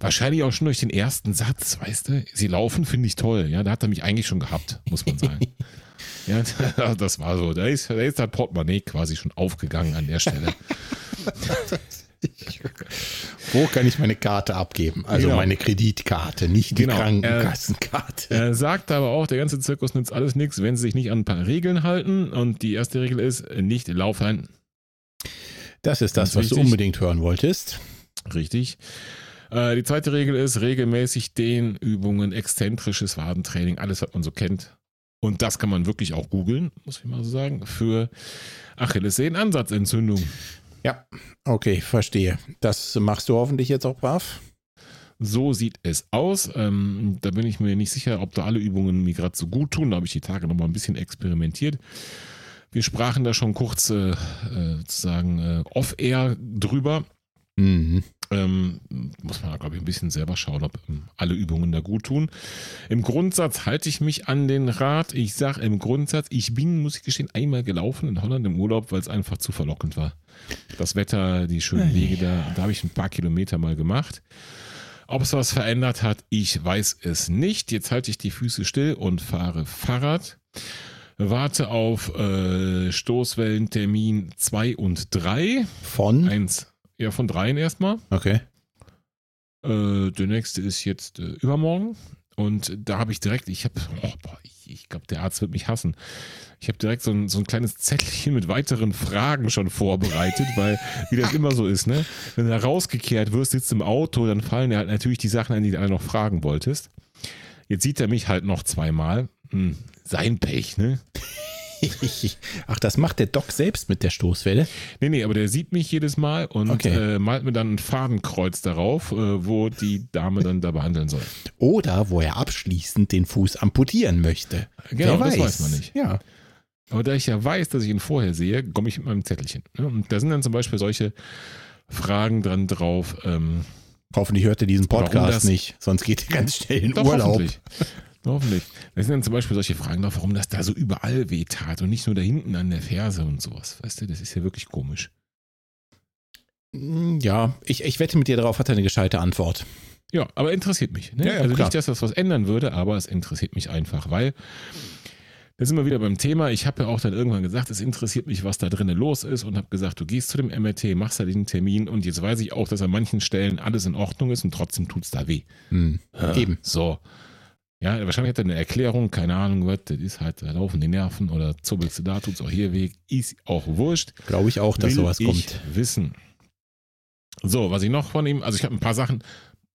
S2: wahrscheinlich auch schon durch den ersten Satz, weißt du, sie laufen, finde ich toll, ja, da hat er mich eigentlich schon gehabt, muss man sagen. ja, das war so, da ist, da ist das Portemonnaie quasi schon aufgegangen an der Stelle.
S1: Wo kann ich meine Karte abgeben? Also genau. meine Kreditkarte, nicht die genau. Krankenkassenkarte.
S2: Er, er sagt aber auch, der ganze Zirkus nützt alles nichts, wenn sie sich nicht an ein paar Regeln halten. Und die erste Regel ist, nicht laufen.
S1: Das ist das, was richtig. du unbedingt hören wolltest.
S2: Richtig. Äh, die zweite Regel ist regelmäßig Dehnübungen, exzentrisches Wadentraining, alles, was man so kennt. Und das kann man wirklich auch googeln, muss ich mal so sagen, für Achillessehnen-Ansatzentzündung.
S1: Ja, okay, verstehe. Das machst du hoffentlich jetzt auch brav.
S2: So sieht es aus. Ähm, da bin ich mir nicht sicher, ob da alle Übungen mir gerade so gut tun. Da habe ich die Tage noch mal ein bisschen experimentiert. Wir sprachen da schon kurz äh, äh sozusagen äh, off-air drüber. Mhm. Ähm, muss man, glaube ich, ein bisschen selber schauen, ob ähm, alle Übungen da gut tun. Im Grundsatz halte ich mich an den Rat. Ich sage im Grundsatz, ich bin, muss ich gestehen, einmal gelaufen in Holland im Urlaub, weil es einfach zu verlockend war. Das Wetter, die schönen Wege da, da habe ich ein paar Kilometer mal gemacht. Ob es was verändert hat, ich weiß es nicht. Jetzt halte ich die Füße still und fahre Fahrrad. Warte auf äh, Stoßwellentermin 2 und 3.
S1: Von?
S2: Eins. Ja, von dreien erstmal.
S1: Okay.
S2: Äh, der nächste ist jetzt äh, übermorgen. Und da habe ich direkt, ich habe, oh, ich, ich glaube, der Arzt wird mich hassen. Ich habe direkt so ein, so ein kleines Zettelchen mit weiteren Fragen schon vorbereitet, weil, wie das immer so ist, ne? Wenn du da rausgekehrt wirst, sitzt im Auto, dann fallen dir halt natürlich die Sachen an, die du alle noch fragen wolltest. Jetzt sieht er mich halt noch zweimal. Hm, sein Pech, ne?
S1: Ach, das macht der Doc selbst mit der Stoßwelle?
S2: Nee, nee, aber der sieht mich jedes Mal und okay. äh, malt mir dann ein Fadenkreuz darauf, äh, wo die Dame dann da behandeln soll.
S1: Oder wo er abschließend den Fuß amputieren möchte.
S2: Genau, Wer das weiß man nicht.
S1: Ja.
S2: Aber da ich ja weiß, dass ich ihn vorher sehe, komme ich mit meinem Zettelchen. Ne? Und da sind dann zum Beispiel solche Fragen dran drauf. Ähm,
S1: Hoffentlich hört er diesen Podcast nicht, sonst geht er ganz schnell in Doch, Urlaub.
S2: Hoffentlich. Das sind dann zum Beispiel solche Fragen drauf, warum das da so überall weh tat und nicht nur da hinten an der Ferse und sowas. Weißt du, das ist ja wirklich komisch.
S1: Hm, ja, ich, ich wette mit dir darauf, hat er eine gescheite Antwort.
S2: Ja, aber interessiert mich. Ne?
S1: Ja, ja,
S2: also
S1: klar.
S2: nicht, dass das was ändern würde, aber es interessiert mich einfach, weil da sind wir wieder beim Thema. Ich habe ja auch dann irgendwann gesagt, es interessiert mich, was da drinnen los ist und habe gesagt, du gehst zu dem MRT, machst da den Termin und jetzt weiß ich auch, dass an manchen Stellen alles in Ordnung ist und trotzdem tut es da weh.
S1: Hm.
S2: Ja,
S1: Eben.
S2: So. Ja, wahrscheinlich hat er eine Erklärung, keine Ahnung, was, das ist halt, da laufen die Nerven oder zubbelst du da, tut's auch hier weh, ist auch wurscht.
S1: Glaube ich auch, dass
S2: Will
S1: sowas
S2: ich
S1: kommt.
S2: wissen. So, was ich noch von ihm, also ich habe ein paar Sachen,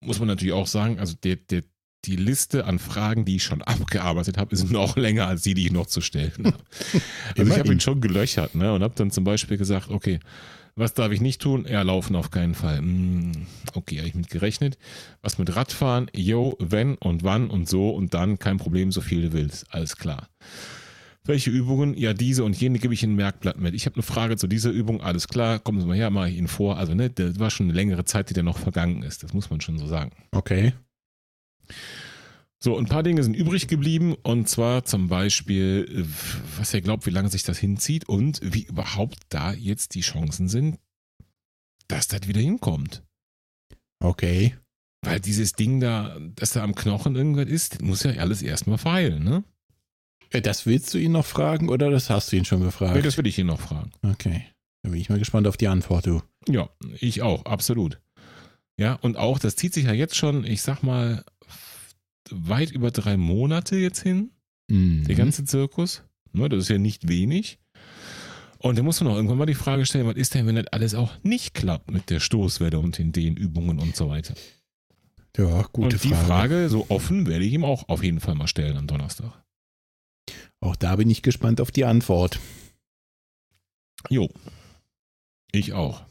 S2: muss man natürlich auch sagen, also der, der, die Liste an Fragen, die ich schon abgearbeitet habe, ist noch länger als die, die ich noch zu stellen habe. Also ich habe ihn schon gelöchert ne, und habe dann zum Beispiel gesagt, okay, was darf ich nicht tun? Ja, laufen auf keinen Fall. Hm, okay, habe ich mit gerechnet. Was mit Radfahren? Jo, wenn und wann und so und dann kein Problem, so viel du willst. Alles klar. Welche Übungen? Ja, diese und jene gebe ich in ein Merkblatt mit. Ich habe eine Frage zu dieser Übung. Alles klar, kommen Sie mal her, mache ich Ihnen vor. Also, ne, das war schon eine längere Zeit, die da noch vergangen ist. Das muss man schon so sagen.
S1: Okay.
S2: So, ein paar Dinge sind übrig geblieben und zwar zum Beispiel, was er glaubt, wie lange sich das hinzieht und wie überhaupt da jetzt die Chancen sind, dass das wieder hinkommt.
S1: Okay.
S2: Weil dieses Ding da, dass da am Knochen irgendwas ist, muss ja alles erstmal verheilen, ne?
S1: Äh, Das willst du ihn noch fragen oder das hast du ihn schon gefragt?
S2: Nee, das will ich ihn noch fragen.
S1: okay. Da bin ich mal gespannt auf die Antwort, du.
S2: Ja, ich auch, absolut. Ja, und auch, das zieht sich ja jetzt schon, ich sag mal, weit über drei Monate jetzt hin.
S1: Mhm.
S2: Der ganze Zirkus. Ne, das ist ja nicht wenig. Und da muss man auch irgendwann mal die Frage stellen, was ist denn, wenn das alles auch nicht klappt mit der Stoßwelle und den Dehnübungen und so weiter?
S1: Ja, gute
S2: und die
S1: Frage.
S2: Frage, so offen, werde ich ihm auch auf jeden Fall mal stellen am Donnerstag.
S1: Auch da bin ich gespannt auf die Antwort.
S2: Jo. Ich auch.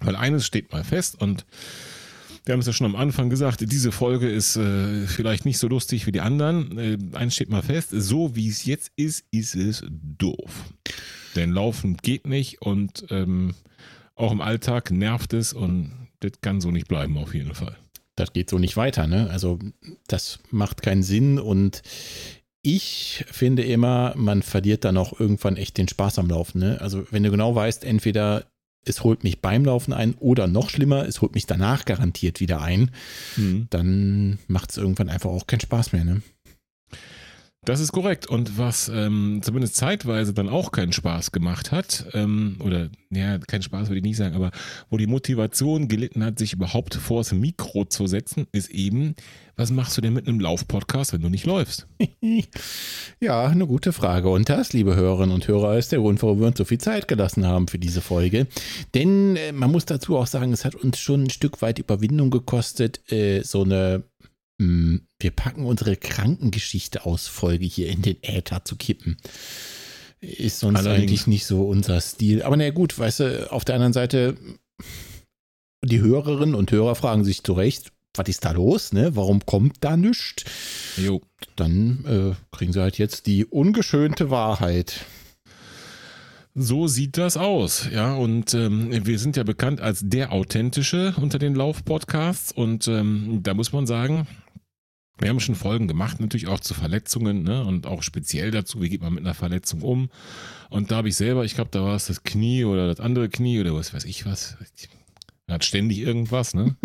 S2: Weil eines steht mal fest und wir haben es ja schon am Anfang gesagt, diese Folge ist äh, vielleicht nicht so lustig wie die anderen. Äh, eins steht mal fest, so wie es jetzt ist, ist es doof. Denn Laufen geht nicht und ähm, auch im Alltag nervt es und das kann so nicht bleiben auf jeden Fall.
S1: Das geht so nicht weiter, ne? Also, das macht keinen Sinn und ich finde immer, man verliert dann auch irgendwann echt den Spaß am Laufen, ne? Also, wenn du genau weißt, entweder es holt mich beim Laufen ein oder noch schlimmer, es holt mich danach garantiert wieder ein, dann macht es irgendwann einfach auch keinen Spaß mehr, ne?
S2: Das ist korrekt. Und was ähm, zumindest zeitweise dann auch keinen Spaß gemacht hat, ähm, oder ja, keinen Spaß würde ich nicht sagen, aber wo die Motivation gelitten hat, sich überhaupt vors Mikro zu setzen, ist eben, was machst du denn mit einem Laufpodcast, wenn du nicht läufst?
S1: Ja, eine gute Frage. Und das, liebe Hörerinnen und Hörer, ist der Grund, warum wir uns so viel Zeit gelassen haben für diese Folge. Denn äh, man muss dazu auch sagen, es hat uns schon ein Stück weit Überwindung gekostet, äh, so eine Wir packen unsere Krankengeschichte aus Folge hier in den Äther zu kippen. Ist sonst
S2: Allerdings.
S1: eigentlich nicht so unser Stil. Aber naja, gut, weißt du, auf der anderen Seite, die Hörerinnen und Hörer fragen sich zu Recht, was ist da los, ne? Warum kommt da nichts?
S2: Jo.
S1: dann äh, kriegen sie halt jetzt die ungeschönte Wahrheit.
S2: So sieht das aus, ja. Und ähm, wir sind ja bekannt als der authentische unter den Lauf-Podcasts. Und ähm, da muss man sagen, wir haben schon Folgen gemacht, natürlich auch zu Verletzungen, ne? Und auch speziell dazu, wie geht man mit einer Verletzung um. Und da habe ich selber, ich glaube, da war es das Knie oder das andere Knie oder was weiß ich was. Man hat ständig irgendwas, ne?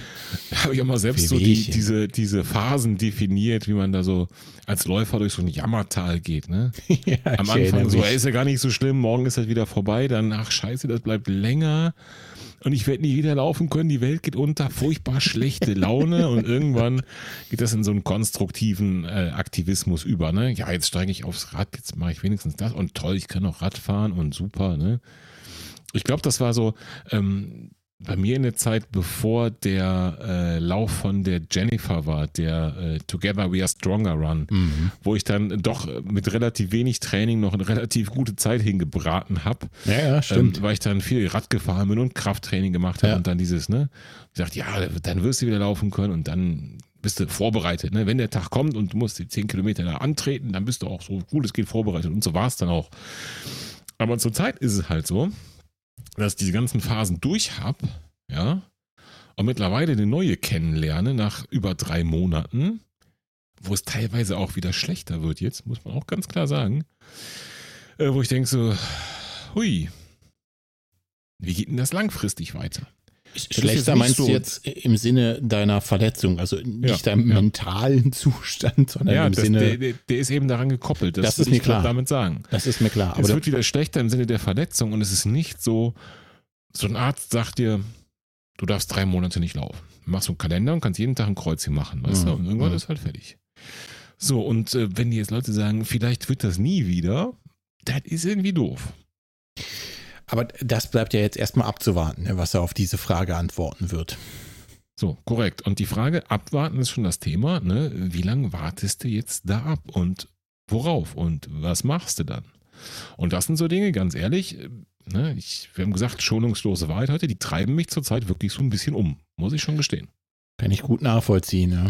S2: da habe ich auch mal selbst so die, diese, diese Phasen definiert, wie man da so als Läufer durch so ein Jammertal geht, ne?
S1: ja,
S2: Am Anfang so, ey, ist ja gar nicht so schlimm, morgen ist das wieder vorbei, dann, ach scheiße, das bleibt länger und ich werde nie wieder laufen können, die Welt geht unter, furchtbar schlechte Laune. Und irgendwann geht das in so einen konstruktiven äh, Aktivismus über, ne? Ja, jetzt steige ich aufs Rad, jetzt mache ich wenigstens das. Und toll, ich kann auch Rad fahren. Und super, ne? Ich glaube, das war so, ähm, bei mir in der Zeit, bevor der äh, Lauf von der Jennifer war, der äh, Together We Are Stronger Run,
S1: Mhm.
S2: wo ich dann doch mit relativ wenig Training noch eine relativ gute Zeit hingebraten habe.
S1: Ja, ja, stimmt.
S2: Ähm, weil ich dann viel Rad gefahren bin und Krafttraining gemacht habe
S1: Ja.
S2: und dann dieses, ne, ich dachte, ja, dann wirst du wieder laufen können und dann bist du vorbereitet. Ne? Wenn der Tag kommt und du musst die 10 Kilometer da antreten, dann bist du auch so gut es geht vorbereitet und so war es dann auch. Aber zurzeit ist es halt so, dass ich diese ganzen Phasen durch habe, ja, und mittlerweile eine neue kennenlerne nach über drei Monaten. wo es teilweise auch wieder schlechter wird jetzt, muss man auch ganz klar sagen. Äh, wo ich denke so, hui, wie geht denn das langfristig weiter?
S1: Schlechter meinst so du jetzt im Sinne deiner Verletzung, also nicht ja, deinem ja. mentalen Zustand, sondern ja, im
S2: das,
S1: Sinne.
S2: Der, der, ist eben daran gekoppelt.
S1: Das, das ist mir klar.
S2: damit sagen.
S1: Das ist mir klar.
S2: Aber es wird wieder schlechter im Sinne der Verletzung und es ist nicht so, so ein Arzt sagt dir, du darfst drei Monate nicht laufen. Du machst so einen Kalender und kannst jeden Tag ein Kreuzchen machen, weißt mhm. du? Und irgendwann mhm. ist halt fertig. So, und äh, wenn die jetzt Leute sagen, vielleicht wird das nie wieder, das ist irgendwie doof.
S1: Aber das bleibt ja jetzt erstmal abzuwarten, ne, was er auf diese Frage antworten wird.
S2: So, korrekt. Und die Frage abwarten ist schon das Thema. Ne? Wie lange wartest du jetzt da ab und worauf und was machst du dann? Und das sind so Dinge, ganz ehrlich, ne, ich, wir haben gesagt, schonungslose Wahrheit heute, die treiben mich zurzeit wirklich so ein bisschen um, muss ich schon gestehen.
S1: Kann ich gut nachvollziehen, ja.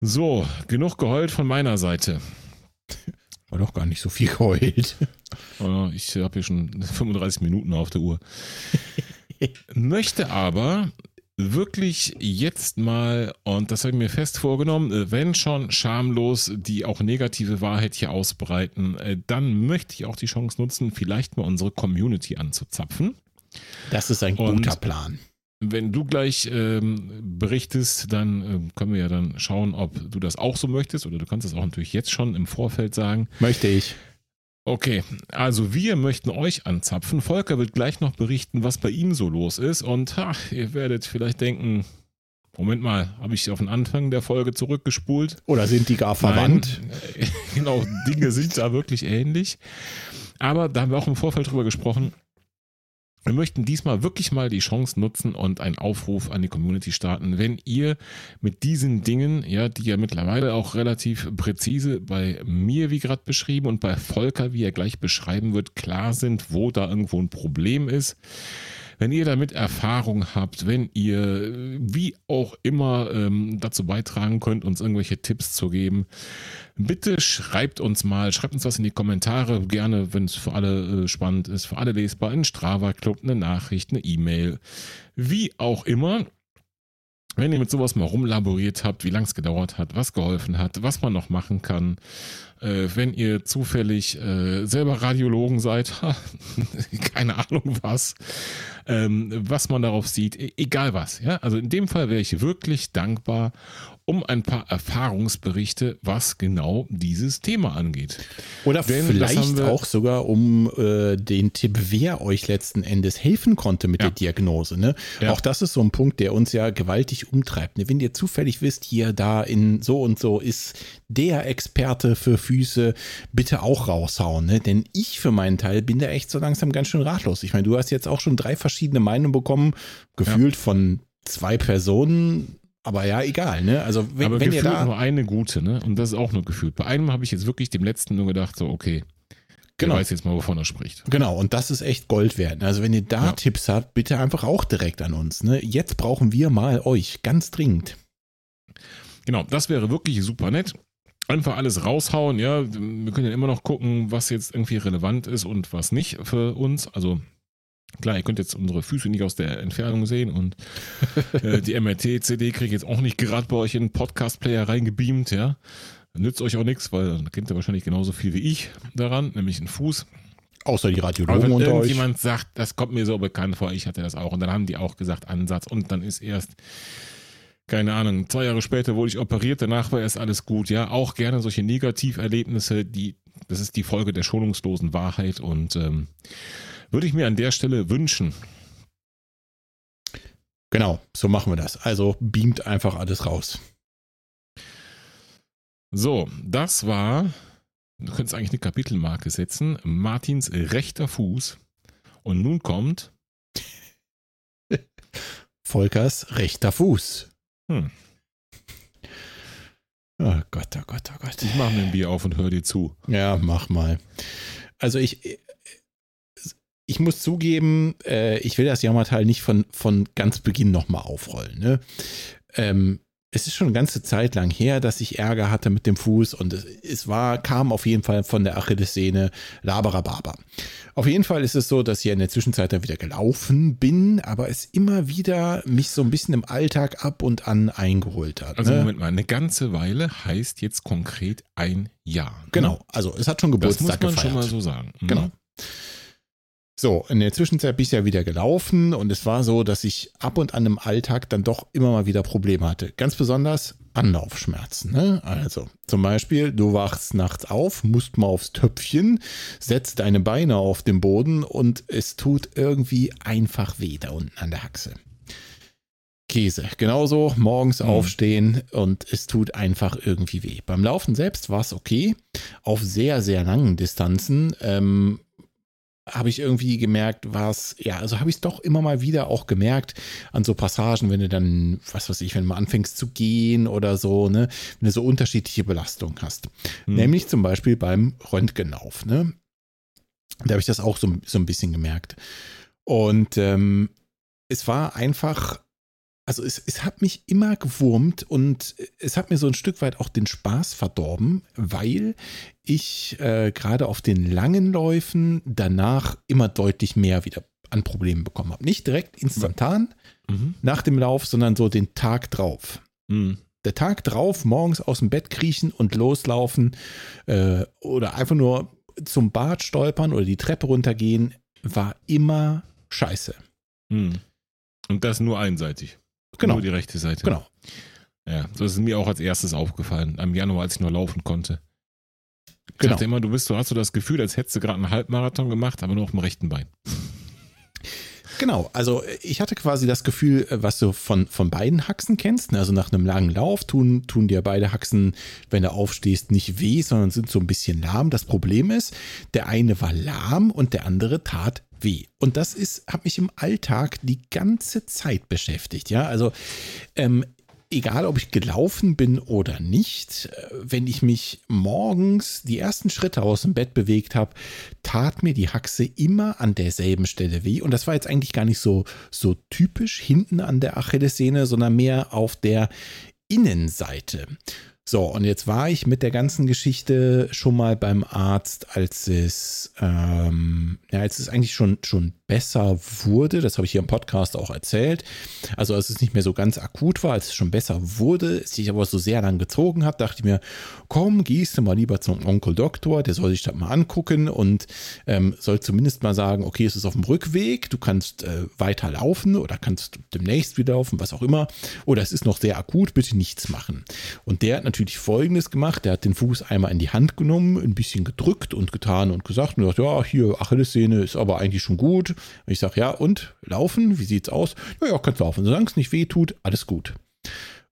S2: So, genug geheult von meiner Seite.
S1: War doch gar nicht so viel geheult.
S2: Ich habe hier schon 35 Minuten auf der Uhr. Möchte aber wirklich jetzt mal, und das habe ich mir fest vorgenommen, äh, wenn schon schamlos die auch negative Wahrheit hier ausbreiten, äh, dann möchte ich auch die Chance nutzen, vielleicht mal unsere Community anzuzapfen.
S1: Das ist ein guter und Plan.
S2: Wenn du gleich ähm, berichtest, dann äh, können wir ja dann schauen, ob du das auch so möchtest oder du kannst es auch natürlich jetzt schon im Vorfeld sagen.
S1: Möchte ich.
S2: Okay, also wir möchten euch anzapfen. Volker wird gleich noch berichten, was bei ihm so los ist. Und ha, ihr werdet vielleicht denken, Moment mal, habe ich auf den Anfang der Folge zurückgespult?
S1: Oder sind die gar verwandt?
S2: Nein, genau, Dinge sind da wirklich ähnlich. Aber da haben wir auch im Vorfeld drüber gesprochen. Wir möchten diesmal wirklich mal die Chance nutzen und einen Aufruf an die Community starten. Wenn ihr mit diesen Dingen, ja, die ja mittlerweile auch relativ präzise bei mir, wie gerade beschrieben, und bei Volker, wie er gleich beschreiben wird, klar sind, wo da irgendwo ein Problem ist, wenn ihr damit Erfahrung habt, wenn ihr wie auch immer ähm, dazu beitragen könnt, uns irgendwelche Tipps zu geben, bitte schreibt uns mal, schreibt uns was in die Kommentare, gerne, wenn es für alle äh, spannend ist, für alle lesbar, in Strava Club, eine Nachricht, eine E-Mail, wie auch immer. Wenn ihr mit sowas mal rumlaboriert habt, wie lang es gedauert hat, was geholfen hat, was man noch machen kann, äh, wenn ihr zufällig äh, selber Radiologen seid, keine Ahnung was, ähm, was man darauf sieht, e egal was. Ja? Also in dem Fall wäre ich wirklich dankbar um ein paar Erfahrungsberichte, was genau dieses Thema angeht.
S1: Oder Denn vielleicht auch sogar um äh, den Tipp, wer euch letzten Endes helfen konnte mit ja. der Diagnose. Ne? Ja. Auch das ist so ein Punkt, der uns ja gewaltig umtreibt. Ne? Wenn ihr zufällig wisst, hier da in so und so ist der Experte für Füße, bitte auch raushauen. Ne? Denn ich für meinen Teil bin da echt so langsam ganz schön ratlos. Ich meine, du hast jetzt auch schon drei verschiedene Meinungen bekommen, gefühlt ja. von zwei Personen aber ja, egal, ne? Also wenn,
S2: Aber
S1: wenn ihr da
S2: nur eine gute, ne? Und das ist auch nur gefühlt. Bei einem habe ich jetzt wirklich dem letzten nur gedacht, so okay, Genau. Ich weiß jetzt mal, wovon er spricht.
S1: Genau, und das ist echt Gold wert. Also wenn ihr da ja. Tipps habt, bitte einfach auch direkt an uns. Ne? Jetzt brauchen wir mal euch, ganz dringend.
S2: Genau, das wäre wirklich super nett. Einfach alles raushauen, ja. Wir können ja immer noch gucken, was jetzt irgendwie relevant ist und was nicht für uns. Also Klar, ihr könnt jetzt unsere Füße nicht aus der Entfernung sehen und äh, die MRT-CD kriege ich jetzt auch nicht gerade bei euch in den Podcast-Player reingebeamt, ja. Nützt euch auch nichts, weil da kennt ihr wahrscheinlich genauso viel wie ich daran, nämlich einen Fuß.
S1: Außer die Radiologen Aber wenn
S2: unter irgendjemand euch. sagt, das kommt mir so bekannt vor, ich hatte das auch. Und dann haben die auch gesagt, Ansatz. Und dann ist erst, keine Ahnung, zwei Jahre später wurde ich operiert, danach war erst alles gut. Ja, auch gerne solche Negativerlebnisse, die, das ist die Folge der schonungslosen Wahrheit. Und ähm, würde ich mir an der Stelle wünschen.
S1: Genau, so machen wir das. Also beamt einfach alles raus.
S2: So, das war, du könntest eigentlich eine Kapitelmarke setzen, Martins rechter Fuß. Und nun kommt
S1: Volkers rechter Fuß. Hm. Oh Gott, oh Gott, oh Gott.
S2: Ich mache mir ein Bier auf und höre dir zu.
S1: Ja, mach mal. Also ich, ich muss zugeben, äh, ich will das Jammertal nicht von, von ganz Beginn nochmal aufrollen. Ne? Ähm, es ist schon eine ganze Zeit lang her, dass ich Ärger hatte mit dem Fuß und es, es war, kam auf jeden Fall von der Achillessehne Labarababa. Auf jeden Fall ist es so, dass ich in der Zwischenzeit dann wieder gelaufen bin, aber es immer wieder mich so ein bisschen im Alltag ab und an eingeholt hat.
S2: Also
S1: ne?
S2: Moment mal, eine ganze Weile heißt jetzt konkret ein Jahr. Ne?
S1: Genau, also es hat schon Geburtstag
S2: Das muss man
S1: gefeiert.
S2: schon mal so sagen. Mhm.
S1: Genau. So, in der Zwischenzeit bin ich ja wieder gelaufen und es war so, dass ich ab und an im Alltag dann doch immer mal wieder Probleme hatte. Ganz besonders Anlaufschmerzen. Ne? Also zum Beispiel, du wachst nachts auf, musst mal aufs Töpfchen, setzt deine Beine auf den Boden und es tut irgendwie einfach weh da unten an der Haxe. Käse. Genauso morgens
S2: Mhm.
S1: aufstehen und es tut einfach irgendwie weh. Beim Laufen selbst war es okay. Auf sehr, sehr langen Distanzen ähm, habe ich irgendwie gemerkt, was, ja, also habe ich es doch immer mal wieder auch gemerkt an so Passagen, wenn du dann, was weiß ich, wenn du mal anfängst zu gehen oder so, ne, wenn du so unterschiedliche Belastungen hast.
S2: Mhm.
S1: Nämlich zum Beispiel beim Röntgenlauf, ne? Da habe ich das auch so, so ein bisschen gemerkt. Und ähm, es war einfach, also es, es hat mich immer gewurmt und es hat mir so ein Stück weit auch den Spaß verdorben, weil ich äh, gerade auf den langen Läufen danach immer deutlich mehr wieder an Problemen bekommen habe. Nicht direkt instantan
S2: Mhm.
S1: nach dem Lauf, sondern so den Tag drauf
S2: Mhm.
S1: der Tag drauf morgens aus dem Bett kriechen und loslaufen äh, oder einfach nur zum Bad stolpern oder die Treppe runtergehen, war immer scheiße.
S2: Mhm. Und das nur einseitig.
S1: Genau.
S2: Nur die rechte Seite.
S1: Genau.
S2: Ja, das ist mir auch als erstes aufgefallen. Am Januar, als ich nur laufen konnte. Ich
S1: Genau.
S2: dachte immer, du bist, du hast so das Gefühl, als hättest du gerade einen Halbmarathon gemacht, aber nur auf dem rechten Bein.
S1: Genau, also ich hatte quasi das Gefühl, äh, was du von, von beiden Haxen kennst. ne? Also nach einem langen Lauf tun, tun dir beide Haxen, wenn du aufstehst, nicht weh, sondern sind so ein bisschen lahm. Das Problem ist, der eine war lahm und der andere tat weh. Und das ist, hat mich im Alltag die ganze Zeit beschäftigt. Ja, also ähm, egal ob ich gelaufen bin oder nicht, äh, wenn ich mich morgens die ersten Schritte aus dem Bett bewegt habe, tat mir die Haxe immer an derselben Stelle weh. Und das war jetzt eigentlich gar nicht so, so typisch hinten an der Achillessehne, sondern mehr auf der Innenseite. So, und jetzt war ich mit der ganzen Geschichte schon mal beim Arzt, als es, ähm, ja, als es eigentlich schon, schon besser wurde. Das habe ich hier im Podcast auch erzählt. Also, als es nicht mehr so ganz akut war, als es schon besser wurde, es sich aber so sehr lang gezogen hat, dachte ich mir, komm, gehst du mal lieber zum Onkel Doktor, der soll sich das mal angucken und ähm, soll zumindest mal sagen, okay, es ist auf dem Rückweg, du kannst äh, weiter oder kannst demnächst wieder laufen, was auch immer. Oder es ist noch sehr akut, bitte nichts machen. Und der hat natürlich Folgendes gemacht, der hat den Fuß einmal in die Hand genommen, ein bisschen gedrückt und getan und gesagt und gesagt, ja, hier Achillessehne ist aber eigentlich schon gut. Und ich sage, ja, und laufen, wie sieht's aus? Ja, ja, kannst laufen. Solange es nicht weh tut, alles gut.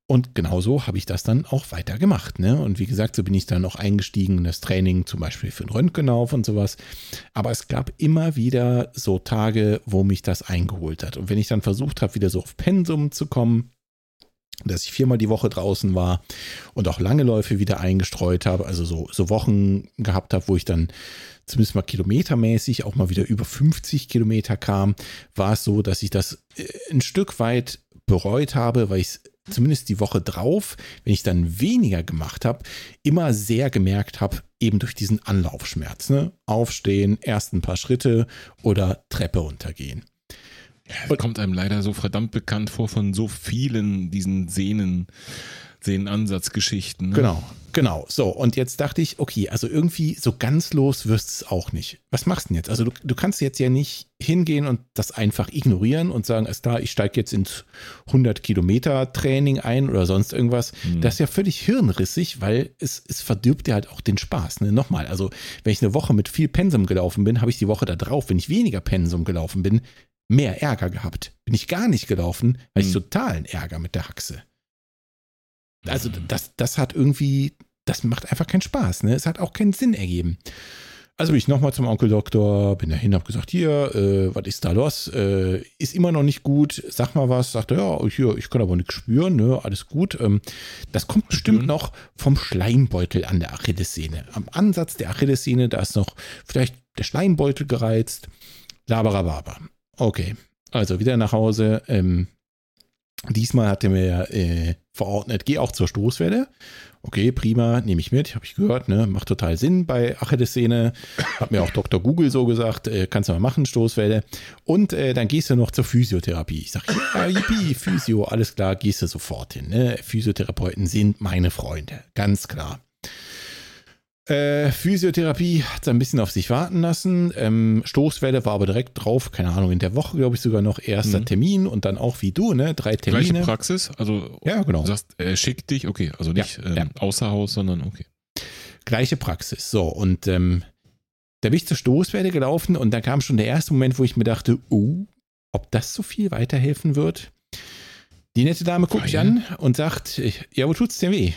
S1: Und genauso habe ich das dann auch weiter gemacht. Ne? Und wie gesagt, so bin ich dann auch eingestiegen in das Training, zum Beispiel für den Röntgenlauf und sowas. Aber es gab immer wieder so Tage, wo mich das eingeholt hat. Und wenn ich dann versucht habe, wieder so auf Pensum zu kommen, dass ich viermal die Woche draußen war und auch lange Läufe wieder eingestreut habe, also so, so Wochen gehabt habe, wo ich dann zumindest mal kilometermäßig auch mal wieder über 50 Kilometer kam, war es so, dass ich das äh, ein Stück weit bereut habe, weil ich es zumindest die Woche drauf, wenn ich dann weniger gemacht habe, immer sehr gemerkt habe, eben durch diesen Anlaufschmerz. Ne? Aufstehen, erst ein paar Schritte oder Treppe runtergehen.
S2: Ja, das kommt einem leider so verdammt bekannt vor von so vielen diesen Sehnen, Sehnenansatzgeschichten. Ne?
S1: Genau, genau. So, und jetzt dachte ich, okay, also irgendwie so ganz los wirst es auch nicht. Was machst du denn jetzt? Also du, du kannst jetzt ja nicht hingehen und das einfach ignorieren und sagen, ist da, ich steige jetzt ins 100 Kilometer Training ein oder sonst irgendwas.
S2: Mhm.
S1: Das ist ja völlig hirnrissig, weil es, es verdirbt dir halt auch den Spaß. Ne? Nochmal, also wenn ich eine Woche mit viel Pensum gelaufen bin, habe ich die Woche da drauf, wenn ich weniger Pensum gelaufen bin, mehr Ärger gehabt. Bin ich gar nicht gelaufen, hatte ich
S2: Mhm.
S1: totalen Ärger mit der Haxe. Also das, das hat irgendwie, das macht einfach keinen Spaß. Ne? Es hat auch keinen Sinn ergeben. Also bin ich nochmal zum Onkel Doktor, bin dahin, hab gesagt, hier, äh, was ist da los? Äh, ist immer noch nicht gut, sag mal was. Sagte, ja, hier, ich kann aber nichts spüren, ne? alles gut. Ähm, das kommt bestimmt
S2: Spüren?
S1: noch vom Schleimbeutel an der Achillessehne. Am Ansatz der Achillessehne, da ist noch vielleicht der Schleimbeutel gereizt. Laberababa. Okay, also wieder nach Hause. Ähm, diesmal hat er mir äh, verordnet, geh auch zur Stoßwelle. Okay, prima, nehme ich mit, habe ich gehört, ne? Macht total Sinn bei Achilles-Szene. Hat mir auch Dr. Google so gesagt, äh, kannst du mal machen, Stoßwelle. Und äh, dann gehst du noch zur Physiotherapie. Ich sage, ja, yippie, Physio, alles klar, gehst du sofort hin. Ne? Physiotherapeuten sind meine Freunde, ganz klar. Äh, Physiotherapie hat ein bisschen auf sich warten lassen. Ähm, Stoßwelle war aber direkt drauf, keine Ahnung, in der Woche, glaube ich, sogar noch erster mhm. Termin und dann auch wie du, ne? Drei Termine.
S2: Gleiche Praxis, also
S1: ja, genau.
S2: du sagst, er schickt dich, okay, also nicht ja, ähm, ja. außer Haus, sondern okay.
S1: Gleiche Praxis. So, und ähm, da bin ich zur Stoßwelle gelaufen und da kam schon der erste Moment, wo ich mir dachte, oh, ob das so viel weiterhelfen wird. Die nette Dame guckt mich an und sagt, ja, wo tut's denn weh?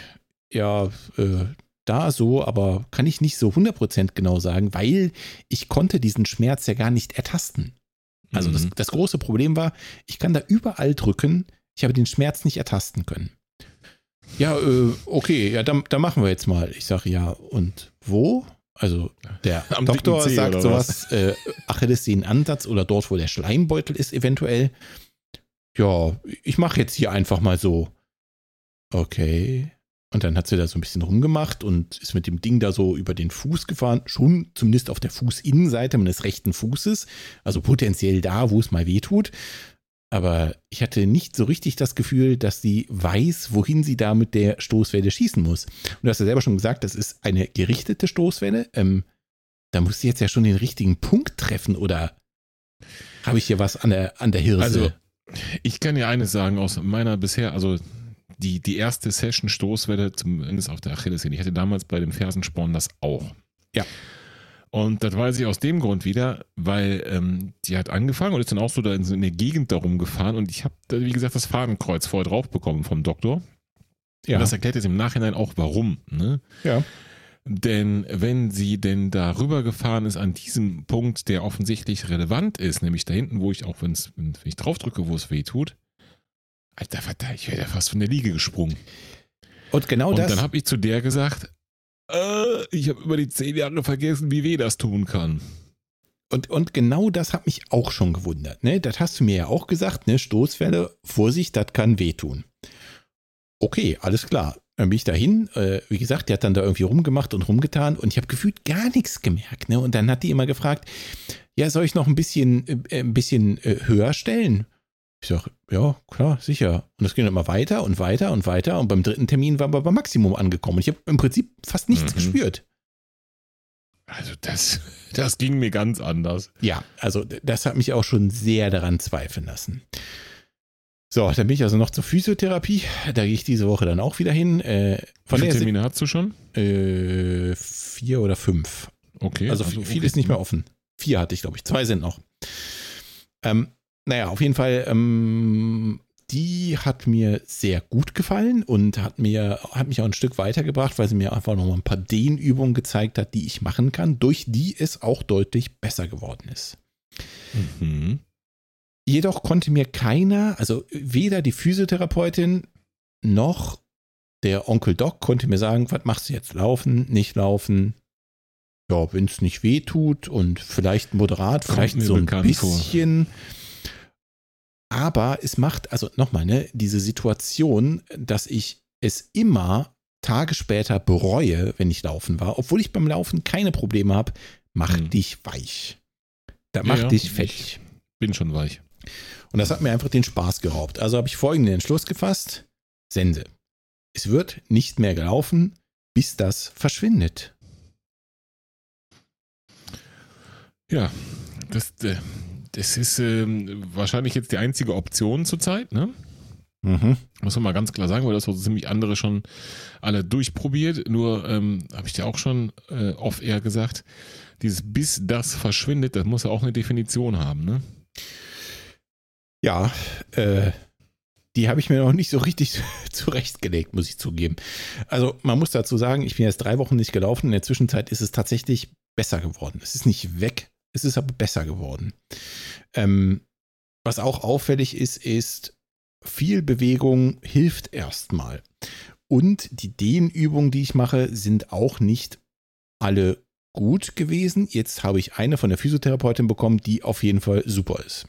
S1: Ja, äh, da so, aber kann ich nicht so 100% genau sagen, weil ich konnte diesen Schmerz ja gar nicht ertasten. Also mhm. das, das große Problem war, ich kann da überall drücken, ich habe den Schmerz nicht ertasten können. Ja, äh, okay, ja, dann, dann machen wir jetzt mal. Ich sage, ja, und wo? Also der Am Doktor C, sagt sowas, äh, Achillessehnenansatz oder dort, wo der Schleimbeutel ist eventuell. Ja, ich mache jetzt hier einfach mal so. Okay. Und dann hat sie da so ein bisschen rumgemacht und ist mit dem Ding da so über den Fuß gefahren, schon zumindest auf der Fußinnenseite meines rechten Fußes, also potenziell da, wo es mal weh tut. Aber ich hatte nicht so richtig das Gefühl, dass sie weiß, wohin sie da mit der Stoßwelle schießen muss. Und du hast ja selber schon gesagt, das ist eine gerichtete Stoßwelle. Ähm, da muss sie jetzt ja schon den richtigen Punkt treffen, oder habe ich hier was an der, an der Hirse?
S2: Also, ich kann ja eines sagen aus meiner bisher, also die, die erste Session Stoßwelle, zumindest auf der Achillessehne. Ich hatte damals bei dem Fersensporn das auch.
S1: Ja.
S2: Und das weiß ich aus dem Grund wieder, weil ähm, die hat angefangen und ist dann auch so da in so eine Gegend darum gefahren und ich habe, wie gesagt, das Fadenkreuz vorher drauf bekommen vom Doktor. Ja. Und das erklärt jetzt im Nachhinein auch warum. Ne?
S1: Ja.
S2: Denn wenn sie denn da rüber gefahren ist an diesem Punkt, der offensichtlich relevant ist, nämlich da hinten, wo ich auch, wenn's, wenn ich draufdrücke, wo es weh tut, Alter, Vater, ich wäre fast von der Liege gesprungen.
S1: Und genau
S2: und
S1: das.
S2: Und dann habe ich zu der gesagt, äh, ich habe über die zehn Jahre vergessen, wie weh das tun kann.
S1: Und, und genau das hat mich auch schon gewundert. Ne? Das hast du mir ja auch gesagt, ne? Stoßwelle, Vorsicht, das kann wehtun. Okay, alles klar. Dann bin ich dahin. Äh, wie gesagt, der hat dann da irgendwie rumgemacht und rumgetan und ich habe gefühlt gar nichts gemerkt. Ne? Und dann hat die immer gefragt, ja, soll ich noch ein bisschen, äh, ein bisschen äh, höher stellen? Ich sage, ja, klar, sicher. Und es ging immer weiter und weiter und weiter. Und beim dritten Termin waren wir beim Maximum angekommen. Und ich habe im Prinzip fast nichts mhm. gespürt.
S2: Also das, das ging mir ganz anders.
S1: Ja, also das hat mich auch schon sehr daran zweifeln lassen. So, dann bin ich also noch zur Physiotherapie. Da gehe ich diese Woche dann auch wieder hin. Äh,
S2: von Wie viele Termine hast du schon?
S1: Äh, vier oder fünf.
S2: Okay.
S1: Also, also viel okay. ist nicht mehr offen. Vier hatte ich, glaube ich. Zwei sind noch. Ähm, naja, auf jeden Fall, ähm, die hat mir sehr gut gefallen und hat mir, hat mich auch ein Stück weitergebracht, weil sie mir einfach noch mal ein paar Dehnübungen gezeigt hat, die ich machen kann, durch die es auch deutlich besser geworden ist. Mhm. Jedoch konnte mir keiner, also weder die Physiotherapeutin noch der Onkel Doc konnte mir sagen, was machst du jetzt? Laufen, nicht laufen? Ja, wenn es nicht weh tut und vielleicht moderat, Kommt vielleicht so ein bisschen. Vor aber es macht, also nochmal, ne, diese Situation, dass ich es immer Tage später bereue, wenn ich laufen war, obwohl ich beim Laufen keine Probleme habe, macht hm. dich weich. Da macht ja, dich fettig.
S2: bin schon weich.
S1: Und das hat mir einfach den Spaß geraubt. Also habe ich folgenden Entschluss gefasst: Sense. Es wird nicht mehr gelaufen, bis das verschwindet.
S2: Ja, das, äh, das ist ähm, wahrscheinlich jetzt die einzige Option zurzeit, ne? Mhm. Muss man mal ganz klar sagen, weil das so ziemlich andere schon alle durchprobiert. Nur ähm, habe ich dir auch schon äh, off-air gesagt, dieses bis das verschwindet, das muss ja auch eine Definition haben, ne?
S1: Ja, äh, die habe ich mir noch nicht so richtig zurechtgelegt, muss ich zugeben. Also man muss dazu sagen, ich bin jetzt drei Wochen nicht gelaufen. In der Zwischenzeit ist es tatsächlich besser geworden. Es ist nicht weg, es ist aber besser geworden. Ähm, was auch auffällig ist, ist, viel Bewegung hilft erstmal. Und die Dehnübungen, die ich mache, sind auch nicht alle gut gewesen. Jetzt habe ich eine von der Physiotherapeutin bekommen, die auf jeden Fall super ist.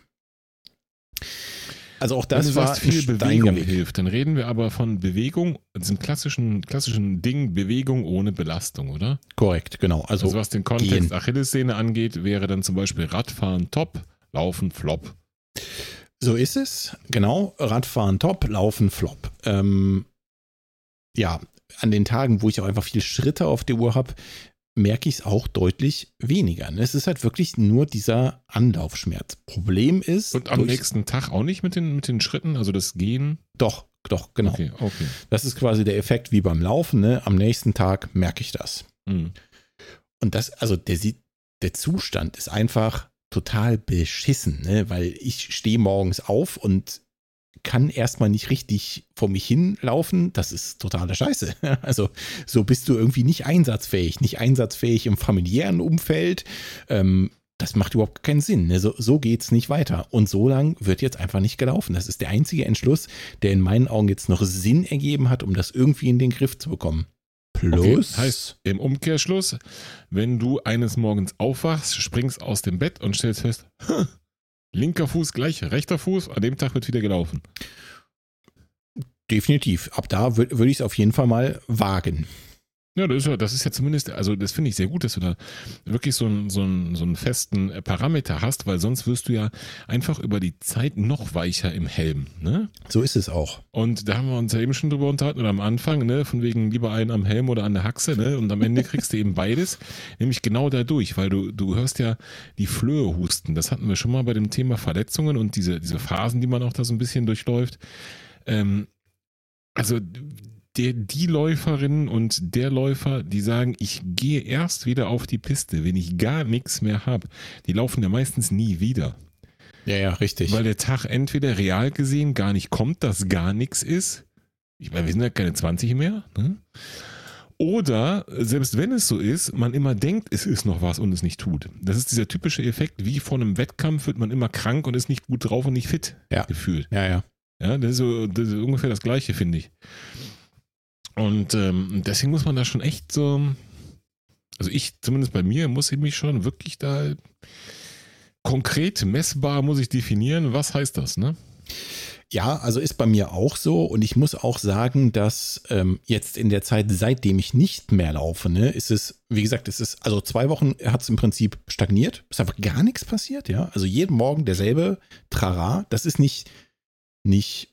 S1: Also auch
S2: Wenn
S1: das
S2: du
S1: war
S2: sagst, viel Bewegung hilft, dann reden wir aber von Bewegung, diesem klassischen, klassischen Ding, Bewegung ohne Belastung, oder?
S1: Korrekt, genau. Also,
S2: Also was den Kontext
S1: gehen.
S2: Achillessehne angeht, wäre dann zum Beispiel Radfahren top, Laufen flop.
S1: so ist es. Genau. Radfahren top, Laufen flop. Ähm, ja, an den Tagen, wo ich auch einfach viel Schritte auf der Uhr habe, merke ich es auch deutlich weniger. ne? Es ist halt wirklich nur dieser Anlaufschmerz. Problem ist.
S2: Und am nächsten Tag auch nicht mit den, mit den Schritten, also das Gehen.
S1: Doch, doch, genau.
S2: Okay, okay.
S1: Das ist quasi der Effekt wie beim Laufen. Ne? Am nächsten Tag merke ich das.
S2: Mhm.
S1: Und das, also der, der Zustand ist einfach total beschissen, ne? weil ich stehe morgens auf und kann erstmal nicht richtig vor mich hinlaufen. Das ist totale Scheiße. Also so bist du irgendwie nicht einsatzfähig, nicht einsatzfähig im familiären Umfeld. Ähm, das macht überhaupt keinen Sinn. Ne? So, so geht's nicht weiter. Und so lang wird jetzt einfach nicht gelaufen. Das ist der einzige Entschluss, der in meinen Augen jetzt noch Sinn ergeben hat, um das irgendwie in den Griff zu bekommen. Plus,
S2: Okay, heißt im Umkehrschluss, wenn du eines Morgens aufwachst, springst aus dem Bett und stellst fest, "Hm, linker Fuß gleich rechter Fuß, an dem Tag wird wieder gelaufen.
S1: definitiv. Ab da würde würd ich es auf jeden Fall mal wagen.
S2: Ja, das ist ja, das ist ja zumindest, also das finde ich sehr gut, dass du da wirklich so einen, so, einen, so einen festen äh, Parameter hast, weil sonst wirst du ja einfach über die Zeit noch weicher im Helm. Ne?
S1: So ist es auch.
S2: Und da haben wir uns ja eben schon drüber unterhalten, oder am Anfang, ne, von wegen lieber einen am Helm oder an der Haxe, ne? Und am Ende kriegst du eben beides, nämlich genau dadurch, weil du, du hörst ja die Flöhe husten. Das hatten wir schon mal bei dem Thema Verletzungen und diese, diese Phasen, die man auch da so ein bisschen durchläuft. Ähm, also der, die Läuferin und der Läufer, die sagen, ich gehe erst wieder auf die Piste, wenn ich gar nichts mehr habe. Die laufen ja meistens nie wieder.
S1: Ja, ja, richtig.
S2: Weil der Tag entweder real gesehen gar nicht kommt, dass gar nichts ist. Ich meine, wir sind ja keine 20 mehr. Ne? Oder, selbst wenn es so ist, man immer denkt, es ist noch was und es nicht tut. Das ist dieser typische Effekt, wie vor einem Wettkampf wird man immer krank und ist nicht gut drauf und nicht fit
S1: Ja.
S2: gefühlt.
S1: ja, ja.
S2: Ja, das ist, so, das ist ungefähr das Gleiche, finde ich. Und ähm, deswegen muss man da schon echt so, also ich, zumindest bei mir, muss ich mich schon wirklich da konkret messbar muss ich definieren, was heißt das, ne?
S1: Ja, also ist bei mir auch so und ich muss auch sagen, dass ähm, jetzt in der Zeit, seitdem ich nicht mehr laufe, ne, ist es, wie gesagt, es ist, also zwei Wochen hat es im Prinzip stagniert, ist einfach gar nichts passiert, ja. Also jeden Morgen derselbe Trara, das ist nicht, nicht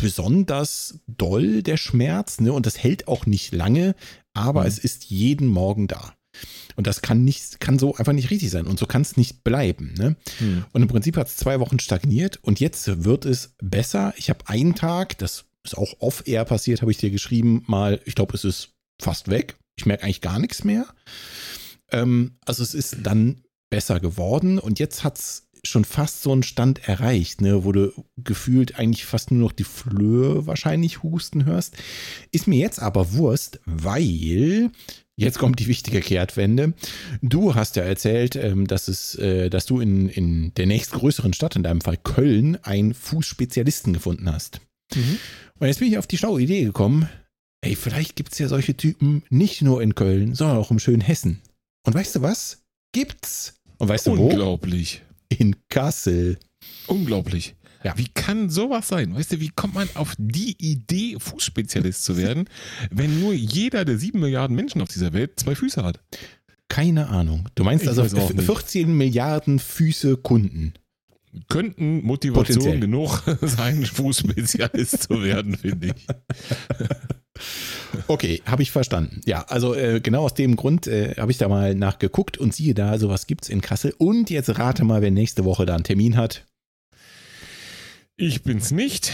S1: besonders doll, der Schmerz, ne, und das hält auch nicht lange, aber
S2: Mhm.
S1: es ist jeden Morgen da. Und das kann nicht, kann so einfach nicht richtig sein. Und so kann es nicht bleiben. Ne?
S2: Hm.
S1: Und im Prinzip hat es zwei Wochen stagniert und jetzt wird es besser. Ich habe einen Tag, das ist auch off-air passiert, habe ich dir geschrieben, mal, ich glaube, es ist fast weg. Ich merke eigentlich gar nichts mehr. Ähm, also es ist dann besser geworden und jetzt hat es schon fast so einen Stand erreicht, ne, wo du gefühlt eigentlich fast nur noch die Flöhe wahrscheinlich husten hörst. Ist mir jetzt aber Wurst, weil Jetzt kommt die wichtige Kehrtwende. Du hast ja erzählt, ähm, dass, es, äh, dass du in, in der nächstgrößeren Stadt, in deinem Fall Köln, einen Fußspezialisten gefunden hast.
S2: Mhm.
S1: Und jetzt bin ich auf die schlaue Idee gekommen, ey, vielleicht gibt es ja solche Typen nicht nur in Köln, sondern auch im schönen Hessen. Und weißt du was? Gibt's. Und weißt du wo?
S2: Unglaublich.
S1: In Kassel.
S2: Unglaublich.
S1: Ja.
S2: Wie kann sowas sein? Weißt du, wie kommt man auf die Idee, Fußspezialist zu werden, wenn nur jeder der sieben Milliarden Menschen auf dieser Welt zwei Füße hat?
S1: Keine Ahnung. Du meinst
S2: Ich
S1: also
S2: weiß auch nicht.
S1: 14 Milliarden Füße Kunden.
S2: Könnten Motivation
S1: Potenziell.
S2: genug sein, Fußspezialist zu werden, finde ich.
S1: Okay, habe ich verstanden. Ja, also äh, genau aus dem Grund äh, habe ich da mal nachgeguckt und siehe da, sowas gibt's in Kassel. Und jetzt rate mal, wer nächste Woche da einen Termin hat.
S2: Ich bin's nicht.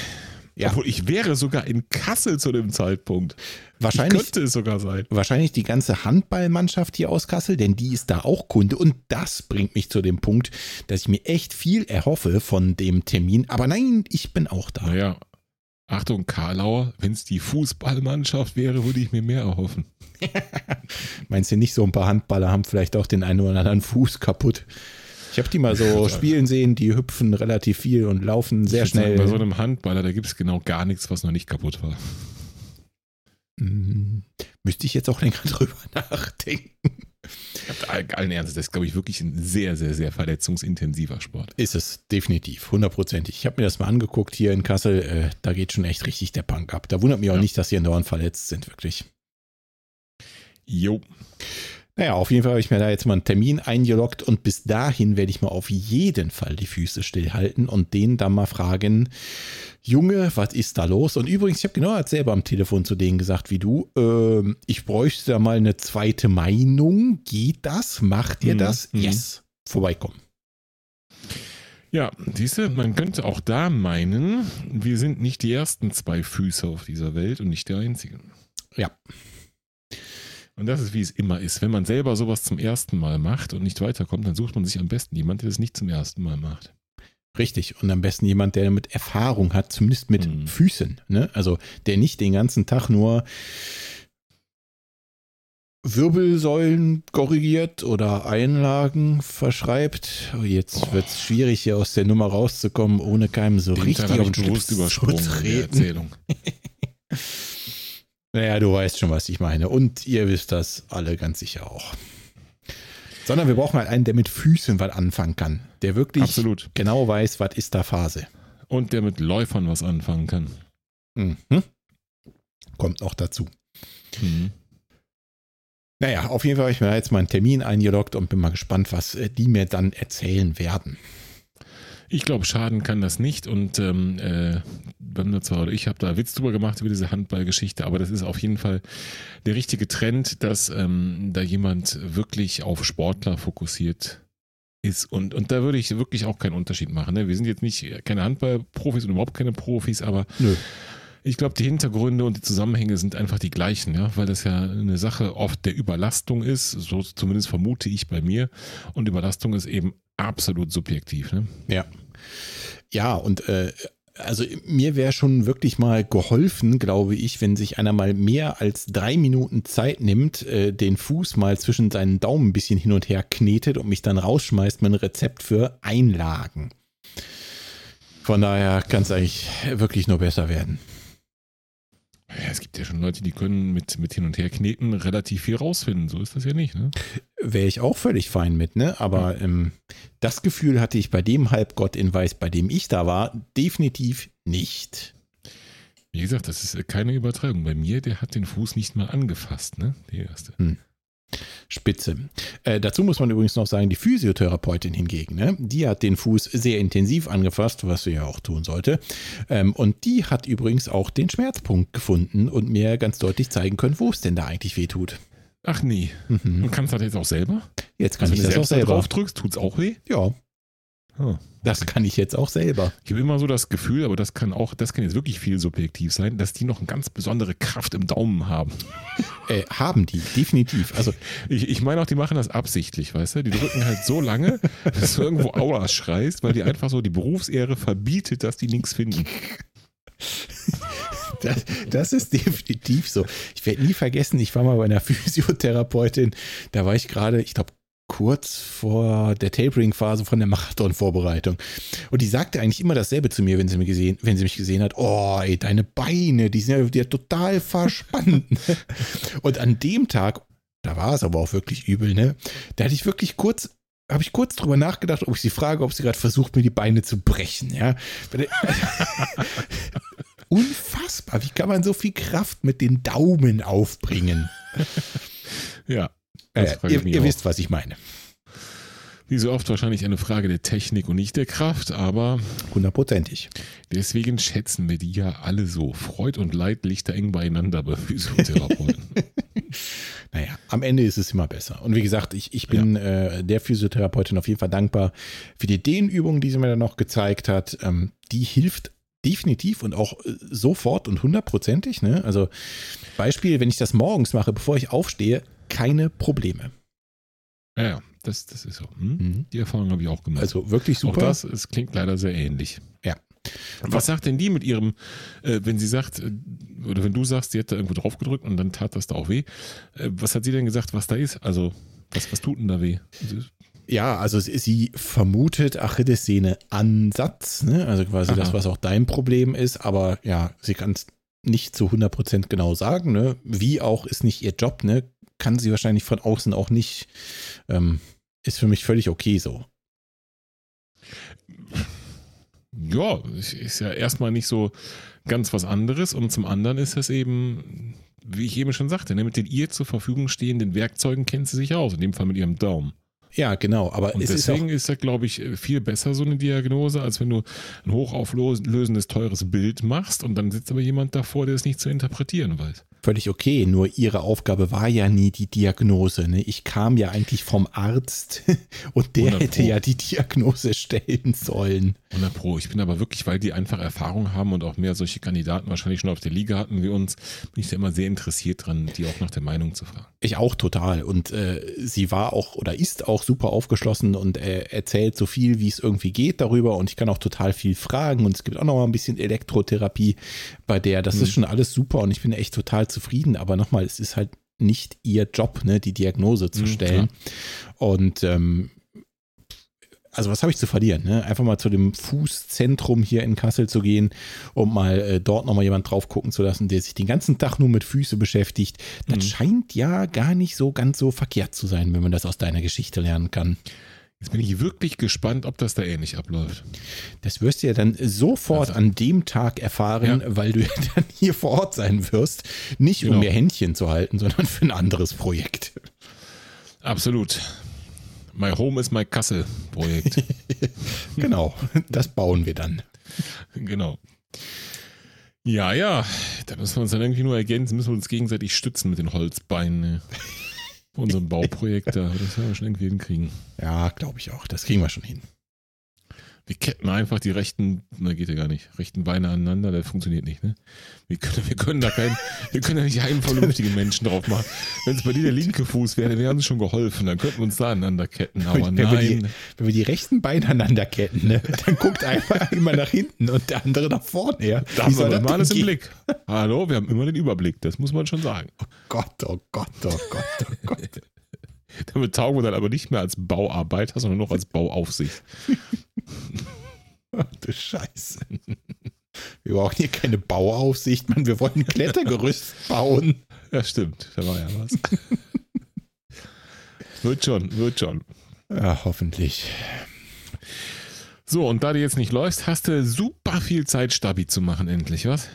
S1: Ja.
S2: Obwohl ich wäre sogar in Kassel zu dem Zeitpunkt.
S1: Wahrscheinlich,
S2: Könnte es sogar sein.
S1: wahrscheinlich die ganze Handballmannschaft hier aus Kassel, denn die ist da auch Kunde. Und das bringt mich zu dem Punkt, dass ich mir echt viel erhoffe von dem Termin. Aber nein, ich bin auch da.
S2: Naja, Achtung, Karlauer, wenn es die Fußballmannschaft wäre, würde ich mir mehr erhoffen.
S1: Meinst du nicht, so ein paar Handballer haben vielleicht auch den einen oder anderen Fuß kaputt? Ich habe die mal so spielen sehen, die hüpfen relativ viel und laufen sehr
S2: würd sagen,
S1: schnell.
S2: bei so einem Handballer, da gibt es genau gar nichts, was noch nicht kaputt war.
S1: Hm, müsste ich jetzt auch länger drüber nachdenken.
S2: Allen Ernstes, das ist, glaube ich, wirklich ein sehr, sehr, sehr verletzungsintensiver Sport.
S1: Ist es, definitiv, hundertprozentig. Ich habe mir das mal angeguckt hier in Kassel, äh, da geht schon echt richtig der Punk ab. Da wundert mich auch ja. nicht, dass sie andauernd verletzt sind, wirklich.
S2: Jo.
S1: Naja, auf jeden Fall habe ich mir da jetzt mal einen Termin eingeloggt und bis dahin werde ich mal auf jeden Fall die Füße stillhalten und den dann mal fragen, Junge, was ist da los? Und übrigens, ich habe genau als selber am Telefon zu denen gesagt wie du, äh, ich bräuchte da mal eine zweite Meinung. Geht das? Macht ihr mhm. das? Mhm. Yes. Vorbeikommen.
S2: Ja, siehst du, man könnte auch da meinen, wir sind nicht die ersten zwei Füße auf dieser Welt und nicht der einzigen.
S1: Ja.
S2: Und das ist, wie es immer ist. Wenn man selber sowas zum ersten Mal macht und nicht weiterkommt, dann sucht man sich am besten jemanden, der das nicht zum ersten Mal macht.
S1: Richtig. Und am besten jemand, der damit Erfahrung hat, zumindest mit mhm. Füßen. Ne? Also der nicht den ganzen Tag nur Wirbelsäulen korrigiert oder Einlagen verschreibt. Oh, jetzt oh. wird es schwierig, hier aus der Nummer rauszukommen, ohne keinem so den richtig
S2: auf den Schlips zu treten. Erzählung.
S1: Naja, du weißt schon, was ich meine. Und ihr wisst das alle ganz sicher auch. Sondern wir brauchen halt einen, der mit Füßen was anfangen kann. Der wirklich
S2: Absolut.
S1: genau weiß, was ist da Phase.
S2: Und der mit Läufern was anfangen kann.
S1: Mhm. Kommt noch dazu. Mhm. Naja, auf jeden Fall habe ich mir jetzt mal einen Termin eingeloggt und bin mal gespannt, was äh, die mir dann erzählen werden.
S2: Ich glaube, schaden kann das nicht. Und ähm, äh, ich habe da Witz drüber gemacht über diese Handballgeschichte, aber das ist auf jeden Fall der richtige Trend, dass ähm, da jemand wirklich auf Sportler fokussiert ist. Und, und da würde ich wirklich auch keinen Unterschied machen. Ne? Wir sind jetzt nicht keine Handballprofis und überhaupt keine Profis, aber Nö. ich glaube, die Hintergründe und die Zusammenhänge sind einfach die gleichen, ja, weil das ja eine Sache oft der Überlastung ist, so zumindest vermute ich bei mir. Und Überlastung ist eben absolut subjektiv. Ne?
S1: Ja. Ja, und äh, also mir wäre schon wirklich mal geholfen, glaube ich, wenn sich einer mal mehr als drei Minuten Zeit nimmt, äh, den Fuß mal zwischen seinen Daumen ein bisschen hin und her knetet und mich dann rausschmeißt mit einem Rezept für Einlagen. Von daher kann es eigentlich wirklich nur besser werden.
S2: Ja, es gibt ja schon Leute, die können mit, mit Hin- und Herkneten relativ viel rausfinden. So ist das ja nicht, ne?
S1: Wäre ich auch völlig fein mit, ne? Aber ja. ähm, das Gefühl hatte ich bei dem Halbgott in Weiß, bei dem ich da war, definitiv nicht.
S2: Wie gesagt, das ist keine Übertreibung. Bei mir, der hat den Fuß nicht mal angefasst, ne? Der erste.
S1: Hm. Spitze. Äh, dazu muss man übrigens noch sagen, die Physiotherapeutin hingegen, ne, die hat den Fuß sehr intensiv angefasst, was sie ja auch tun sollte. Ähm, und die hat übrigens auch den Schmerzpunkt gefunden und mir ganz deutlich zeigen können, wo es denn da eigentlich weh tut.
S2: Ach nee. Mhm. Und kannst du das jetzt auch selber?
S1: Jetzt kann also ich das auch selber. Wenn
S2: du drauf drückst, tut es auch weh?
S1: Ja. Oh. Das kann ich jetzt auch selber.
S2: Ich habe immer so das Gefühl, aber das kann auch, das kann jetzt wirklich viel subjektiv sein, dass die noch eine ganz besondere Kraft im Daumen haben.
S1: Äh, haben die, definitiv. Also
S2: ich, ich meine auch, die machen das absichtlich, weißt du? Die drücken halt so lange, dass du irgendwo Aua schreist, weil die einfach so die Berufsehre verbietet, dass die nichts finden.
S1: Das, das, ist definitiv so. Ich werde nie vergessen, ich war mal bei einer Physiotherapeutin, da war ich gerade, ich glaube, kurz vor der Tapering-Phase von der Marathon-Vorbereitung. Und die sagte eigentlich immer dasselbe zu mir, wenn sie, mich gesehen, wenn sie mich gesehen hat. Oh, ey, deine Beine, die sind ja total verspannt. Und an dem Tag, da war es aber auch wirklich übel, ne? Da hatte ich wirklich kurz habe ich kurz drüber nachgedacht, ob ich sie frage, ob sie gerade versucht, mir die Beine zu brechen, ja. Unfassbar, wie kann man so viel Kraft mit den Daumen aufbringen?
S2: Ja,
S1: äh, ihr, ihr wisst, was ich meine.
S2: Wie so oft wahrscheinlich eine Frage der Technik und nicht der Kraft, aber.
S1: Hundertprozentig.
S2: Deswegen schätzen wir die ja alle so. Freud und Leid liegt da eng beieinander bei Physiotherapeuten.
S1: naja, am Ende ist es immer besser. Und wie gesagt, ich, ich bin ja. äh, der Physiotherapeutin auf jeden Fall dankbar für die Dehnübung, die sie mir dann noch gezeigt hat. Ähm, die hilft definitiv und auch äh, sofort und hundertprozentig. Ne? Also Beispiel, wenn ich das morgens mache, bevor ich aufstehe, keine Probleme.
S2: Ja, ja, das, das ist so. Hm? Mhm. Die Erfahrung habe ich auch gemacht.
S1: Also wirklich super.
S2: Auch das, es klingt leider sehr ähnlich.
S1: Ja.
S2: Was sagt denn die mit ihrem, äh, wenn sie sagt, äh, oder wenn du sagst, sie hat da irgendwo drauf gedrückt und dann tat das da auch weh, äh, was hat sie denn gesagt, was da ist? Also, was, was tut denn da weh?
S1: Ja, also sie vermutet Achillessehne Ansatz, ne? also quasi Aha. das, was auch dein Problem ist, aber ja, sie kann es nicht zu 100% genau sagen. Ne? Wie auch ist nicht ihr Job, ne? Kann sie wahrscheinlich von außen auch nicht. Ähm, ist für mich völlig okay so.
S2: Ja, ist ja erstmal nicht so ganz was anderes und zum anderen ist es eben, wie ich eben schon sagte, ne, mit den ihr zur Verfügung stehenden Werkzeugen kennt sie sich aus, in dem Fall mit ihrem Daumen.
S1: Ja, genau. Aber
S2: und deswegen ist, ist das, glaube ich, viel besser so eine Diagnose, als wenn du ein hochauflösendes, teures Bild machst und dann sitzt aber jemand davor, der es nicht zu interpretieren weiß
S1: völlig okay. Nur ihre Aufgabe war ja nie die Diagnose. Ne? Ich kam ja eigentlich vom Arzt und der hätte ja die Diagnose stellen sollen.
S2: 100 Pro. Ich bin aber wirklich, weil die einfach Erfahrung haben und auch mehr solche Kandidaten wahrscheinlich schon auf der Liga hatten wie uns, bin ich da immer sehr interessiert dran, die auch nach der Meinung zu fragen.
S1: Ich auch total. Und äh, sie war auch oder ist auch super aufgeschlossen und äh, erzählt so viel, wie es irgendwie geht darüber. Und ich kann auch total viel fragen. Und es gibt auch noch mal ein bisschen Elektrotherapie bei der. Das hm. ist schon alles super und ich bin echt total zufrieden, aber nochmal, es ist halt nicht ihr Job, ne, die Diagnose zu mhm, stellen. Mhm, und ähm, also was habe ich zu verlieren? Ne? Einfach mal zu dem Fußzentrum hier in Kassel zu gehen und mal äh, dort nochmal jemand drauf gucken zu lassen, der sich den ganzen Tag nur mit Füße beschäftigt. Das mhm. scheint ja gar nicht so ganz so verkehrt zu sein, wenn man das aus deiner Geschichte lernen kann.
S2: Jetzt bin ich wirklich gespannt, ob das da ähnlich abläuft.
S1: Das wirst du ja dann sofort also, an dem Tag erfahren, ja. weil du ja dann hier vor Ort sein wirst. Nicht genau. um mir Händchen zu halten, sondern für ein anderes Projekt.
S2: Absolut. My Home is my Kassel Projekt.
S1: genau, das bauen wir dann.
S2: Genau. Ja, ja, da müssen wir uns dann irgendwie nur ergänzen, müssen wir uns gegenseitig stützen mit den Holzbeinen unserem Bauprojekt da. Das werden wir schon irgendwie hinkriegen.
S1: Ja, glaube ich auch. Das kriegen wir schon hin.
S2: Wir ketten einfach die rechten, na geht ja gar nicht, rechten Beine aneinander, das funktioniert nicht, ne? Wir können, wir können da keinen, wir können da nicht einen vernünftigen Menschen drauf machen. Wenn es bei dir der linke Fuß wäre, dann wäre uns schon geholfen, dann könnten wir uns da aneinander ketten, aber wenn nein.
S1: Wir die, wenn wir die rechten Beine aneinander ketten, ne, dann guckt einfach immer nach hinten und der andere nach vorne, ja.
S2: Da haben wir mal alles im Blick. Hallo, wir haben immer den Überblick, das muss man schon sagen.
S1: Oh Gott, oh Gott, oh Gott, oh Gott.
S2: Damit taugen wir dann aber nicht mehr als Bauarbeiter, sondern noch als Bauaufsicht.
S1: Du Scheiße. Wir brauchen hier keine Bauaufsicht, Mann. Wir wollen ein Klettergerüst bauen.
S2: Ja, stimmt. Da war ja was. wird schon, wird schon.
S1: Ja, hoffentlich.
S2: So, und da du jetzt nicht läufst, hast du super viel Zeit, Stabi zu machen, endlich, was?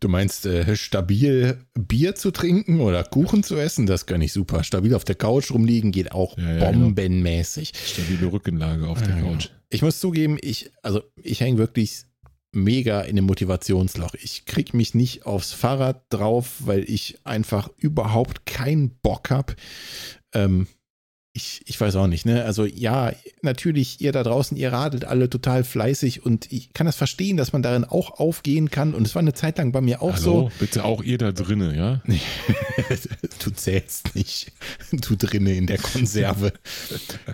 S1: Du meinst äh, stabil Bier zu trinken oder Kuchen zu essen? Das kann ich super. Stabil auf der Couch rumliegen geht auch ja, ja, genau. bombenmäßig.
S2: Genau. Stabile Rückenlage auf der Couch.
S1: Ich muss zugeben, ich, also ich hänge wirklich mega in dem Motivationsloch. Ich krieg mich nicht aufs Fahrrad drauf, weil ich einfach überhaupt keinen Bock habe. Ähm, ich, ich weiß auch nicht, ne? Also ja, natürlich, ihr da draußen, ihr radelt alle total fleißig und ich kann das verstehen, dass man darin auch aufgehen kann. Und es war eine Zeit lang bei mir auch Hallo, so.
S2: Bitte auch ihr da drinnen, ja?
S1: du zählst nicht. Du drinnen in der Konserve.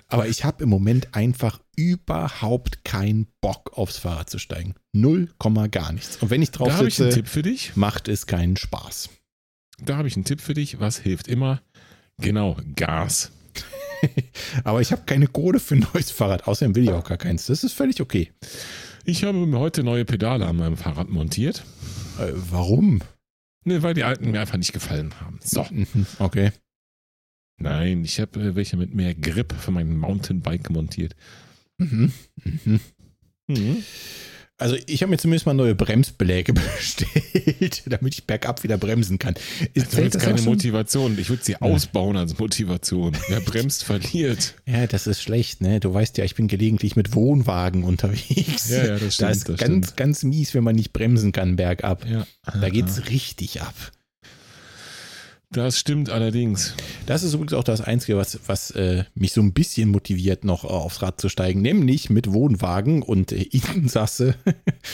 S1: Aber ich habe im Moment einfach überhaupt keinen Bock aufs Fahrrad zu steigen. Null Komma gar nichts. Und wenn ich drauf da sitze, ich einen
S2: Tipp für dich.
S1: macht es keinen Spaß.
S2: Da habe ich einen Tipp für dich. Was hilft immer? Genau, Gas.
S1: Aber ich habe keine Kohle für ein neues Fahrrad. Außerdem will ich auch gar keins. Das ist völlig okay.
S2: Ich habe mir heute neue Pedale an meinem Fahrrad montiert.
S1: Äh, warum?
S2: Ne, weil die alten mir einfach nicht gefallen haben. So.
S1: Mhm, okay.
S2: Nein, ich habe äh, welche mit mehr Grip für mein Mountainbike montiert.
S1: Mhm. Mhm. Mhm. Also ich habe mir zumindest mal neue Bremsbeläge bestellt, damit ich bergab wieder bremsen kann.
S2: Ist das ist keine Motivation. Ich würde sie ja. ausbauen als Motivation. Wer bremst, verliert.
S1: Ja, das ist schlecht, ne? Du weißt ja, ich bin gelegentlich mit Wohnwagen unterwegs.
S2: Ja, ja, das stimmt.
S1: Da ist
S2: ganz,
S1: stimmt. ganz mies, wenn man nicht bremsen kann bergab. Ja. Da geht's richtig ab.
S2: Das stimmt allerdings.
S1: Das ist übrigens auch das Einzige, was, was äh, mich so ein bisschen motiviert, noch aufs Rad zu steigen, nämlich mit Wohnwagen und äh, Insasse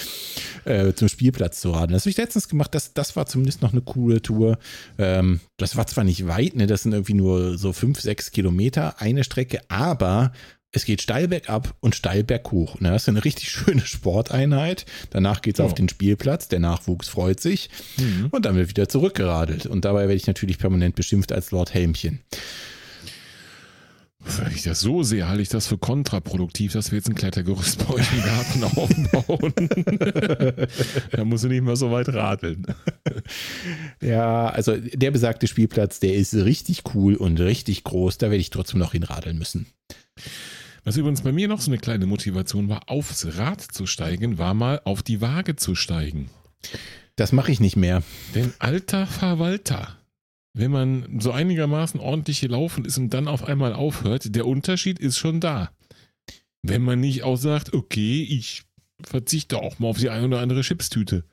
S1: äh, zum Spielplatz zu radeln. Das habe ich letztens gemacht, das, das war zumindest noch eine coole Tour. Ähm, das war zwar nicht weit, ne, das sind irgendwie nur so fünf, sechs Kilometer eine Strecke, aber es geht steil bergab und steil berghoch. Ne? Das ist eine richtig schöne Sporteinheit. Danach geht es oh. auf den Spielplatz, der Nachwuchs freut sich mhm. und dann wird wieder zurückgeradelt. Und dabei werde ich natürlich permanent beschimpft als Lord Helmchen.
S2: Wenn ich das so sehe, halte ich das für kontraproduktiv, dass wir jetzt ein Klettergerüst bei euch im Garten aufbauen. da musst du nicht mehr so weit radeln.
S1: Ja, also der besagte Spielplatz, der ist richtig cool und richtig groß. Da werde ich trotzdem noch hinradeln müssen.
S2: Was übrigens bei mir noch so eine kleine Motivation war, aufs Rad zu steigen, war mal auf die Waage zu steigen.
S1: Das mache ich nicht mehr.
S2: Denn alter Verwalter, wenn man so einigermaßen ordentlich gelaufen ist und dann auf einmal aufhört, der Unterschied ist schon da. Wenn man nicht auch sagt, okay, ich verzichte auch mal auf die eine oder andere Chipstüte.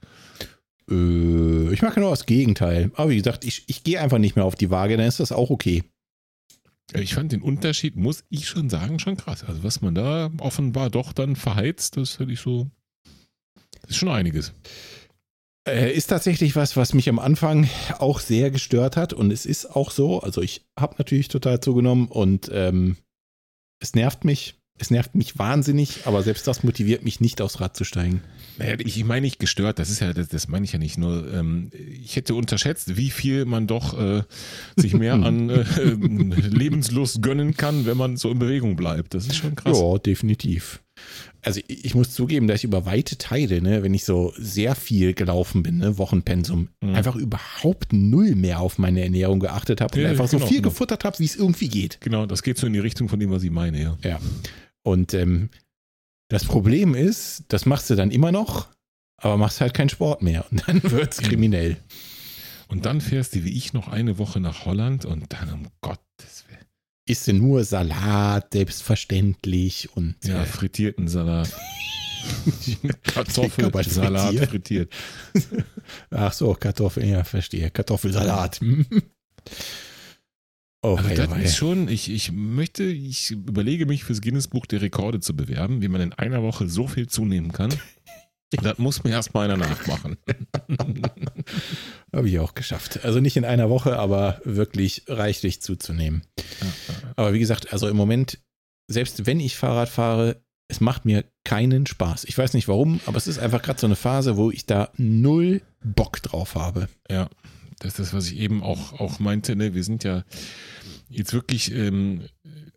S1: Äh, ich mache genau das Gegenteil. Aber wie gesagt, ich, ich gehe einfach nicht mehr auf die Waage, dann ist das auch okay.
S2: Ich fand den Unterschied, muss ich schon sagen, schon krass. Also was man da offenbar doch dann verheizt, das hätte ich so, das ist schon einiges.
S1: Äh, ist tatsächlich was, was mich am Anfang auch sehr gestört hat und es ist auch so. Also ich habe natürlich total zugenommen und ähm, es nervt mich. Es nervt mich wahnsinnig, aber selbst das motiviert mich nicht aufs Rad zu steigen.
S2: Naja, ich meine nicht gestört, das ist ja, das, das meine ich ja nicht. Nur ähm, ich hätte unterschätzt, wie viel man doch äh, sich mehr an äh, Lebenslust gönnen kann, wenn man so in Bewegung bleibt. Das ist schon krass.
S1: Ja, definitiv. Also ich, ich muss zugeben, dass ich über weite Teile, ne, wenn ich so sehr viel gelaufen bin, ne, Wochenpensum,
S2: Mhm.
S1: einfach überhaupt null mehr auf meine Ernährung geachtet habe und
S2: Ja,
S1: einfach so
S2: genau,
S1: viel
S2: genau.
S1: gefuttert habe, wie es irgendwie geht.
S2: Genau, das geht so in die Richtung von dem, was ich meine, ja.
S1: Ja. Und ähm, das Problem ist, das machst du dann immer noch, aber machst halt keinen Sport mehr. Und dann wird's kriminell.
S2: Und dann fährst du wie ich noch eine Woche nach Holland und dann um Gottes Willen.
S1: Isst du nur Salat, selbstverständlich und
S2: Ja,
S1: äh,
S2: frittierten Salat. Kartoffelsalat
S1: frittiert.
S2: frittiert.
S1: ach so, Kartoffeln, ja, verstehe. Kartoffelsalat. Oh,
S2: Also
S1: wei,
S2: das
S1: wei.
S2: ist schon, ich, ich möchte, ich überlege mich fürs Guinness Buch der Rekorde zu bewerben, wie man in einer Woche so viel zunehmen kann. Das muss mir erstmal einer nachmachen.
S1: Habe ich auch geschafft. Also nicht in einer Woche, aber wirklich reichlich zuzunehmen. Aber wie gesagt, also im Moment, selbst wenn ich Fahrrad fahre, es macht mir keinen Spaß. Ich weiß nicht warum, aber es ist einfach gerade so eine Phase, wo ich da null Bock drauf habe.
S2: Ja, das ist das, was ich eben auch, auch meinte. Ne? Wir sind ja jetzt wirklich, ähm,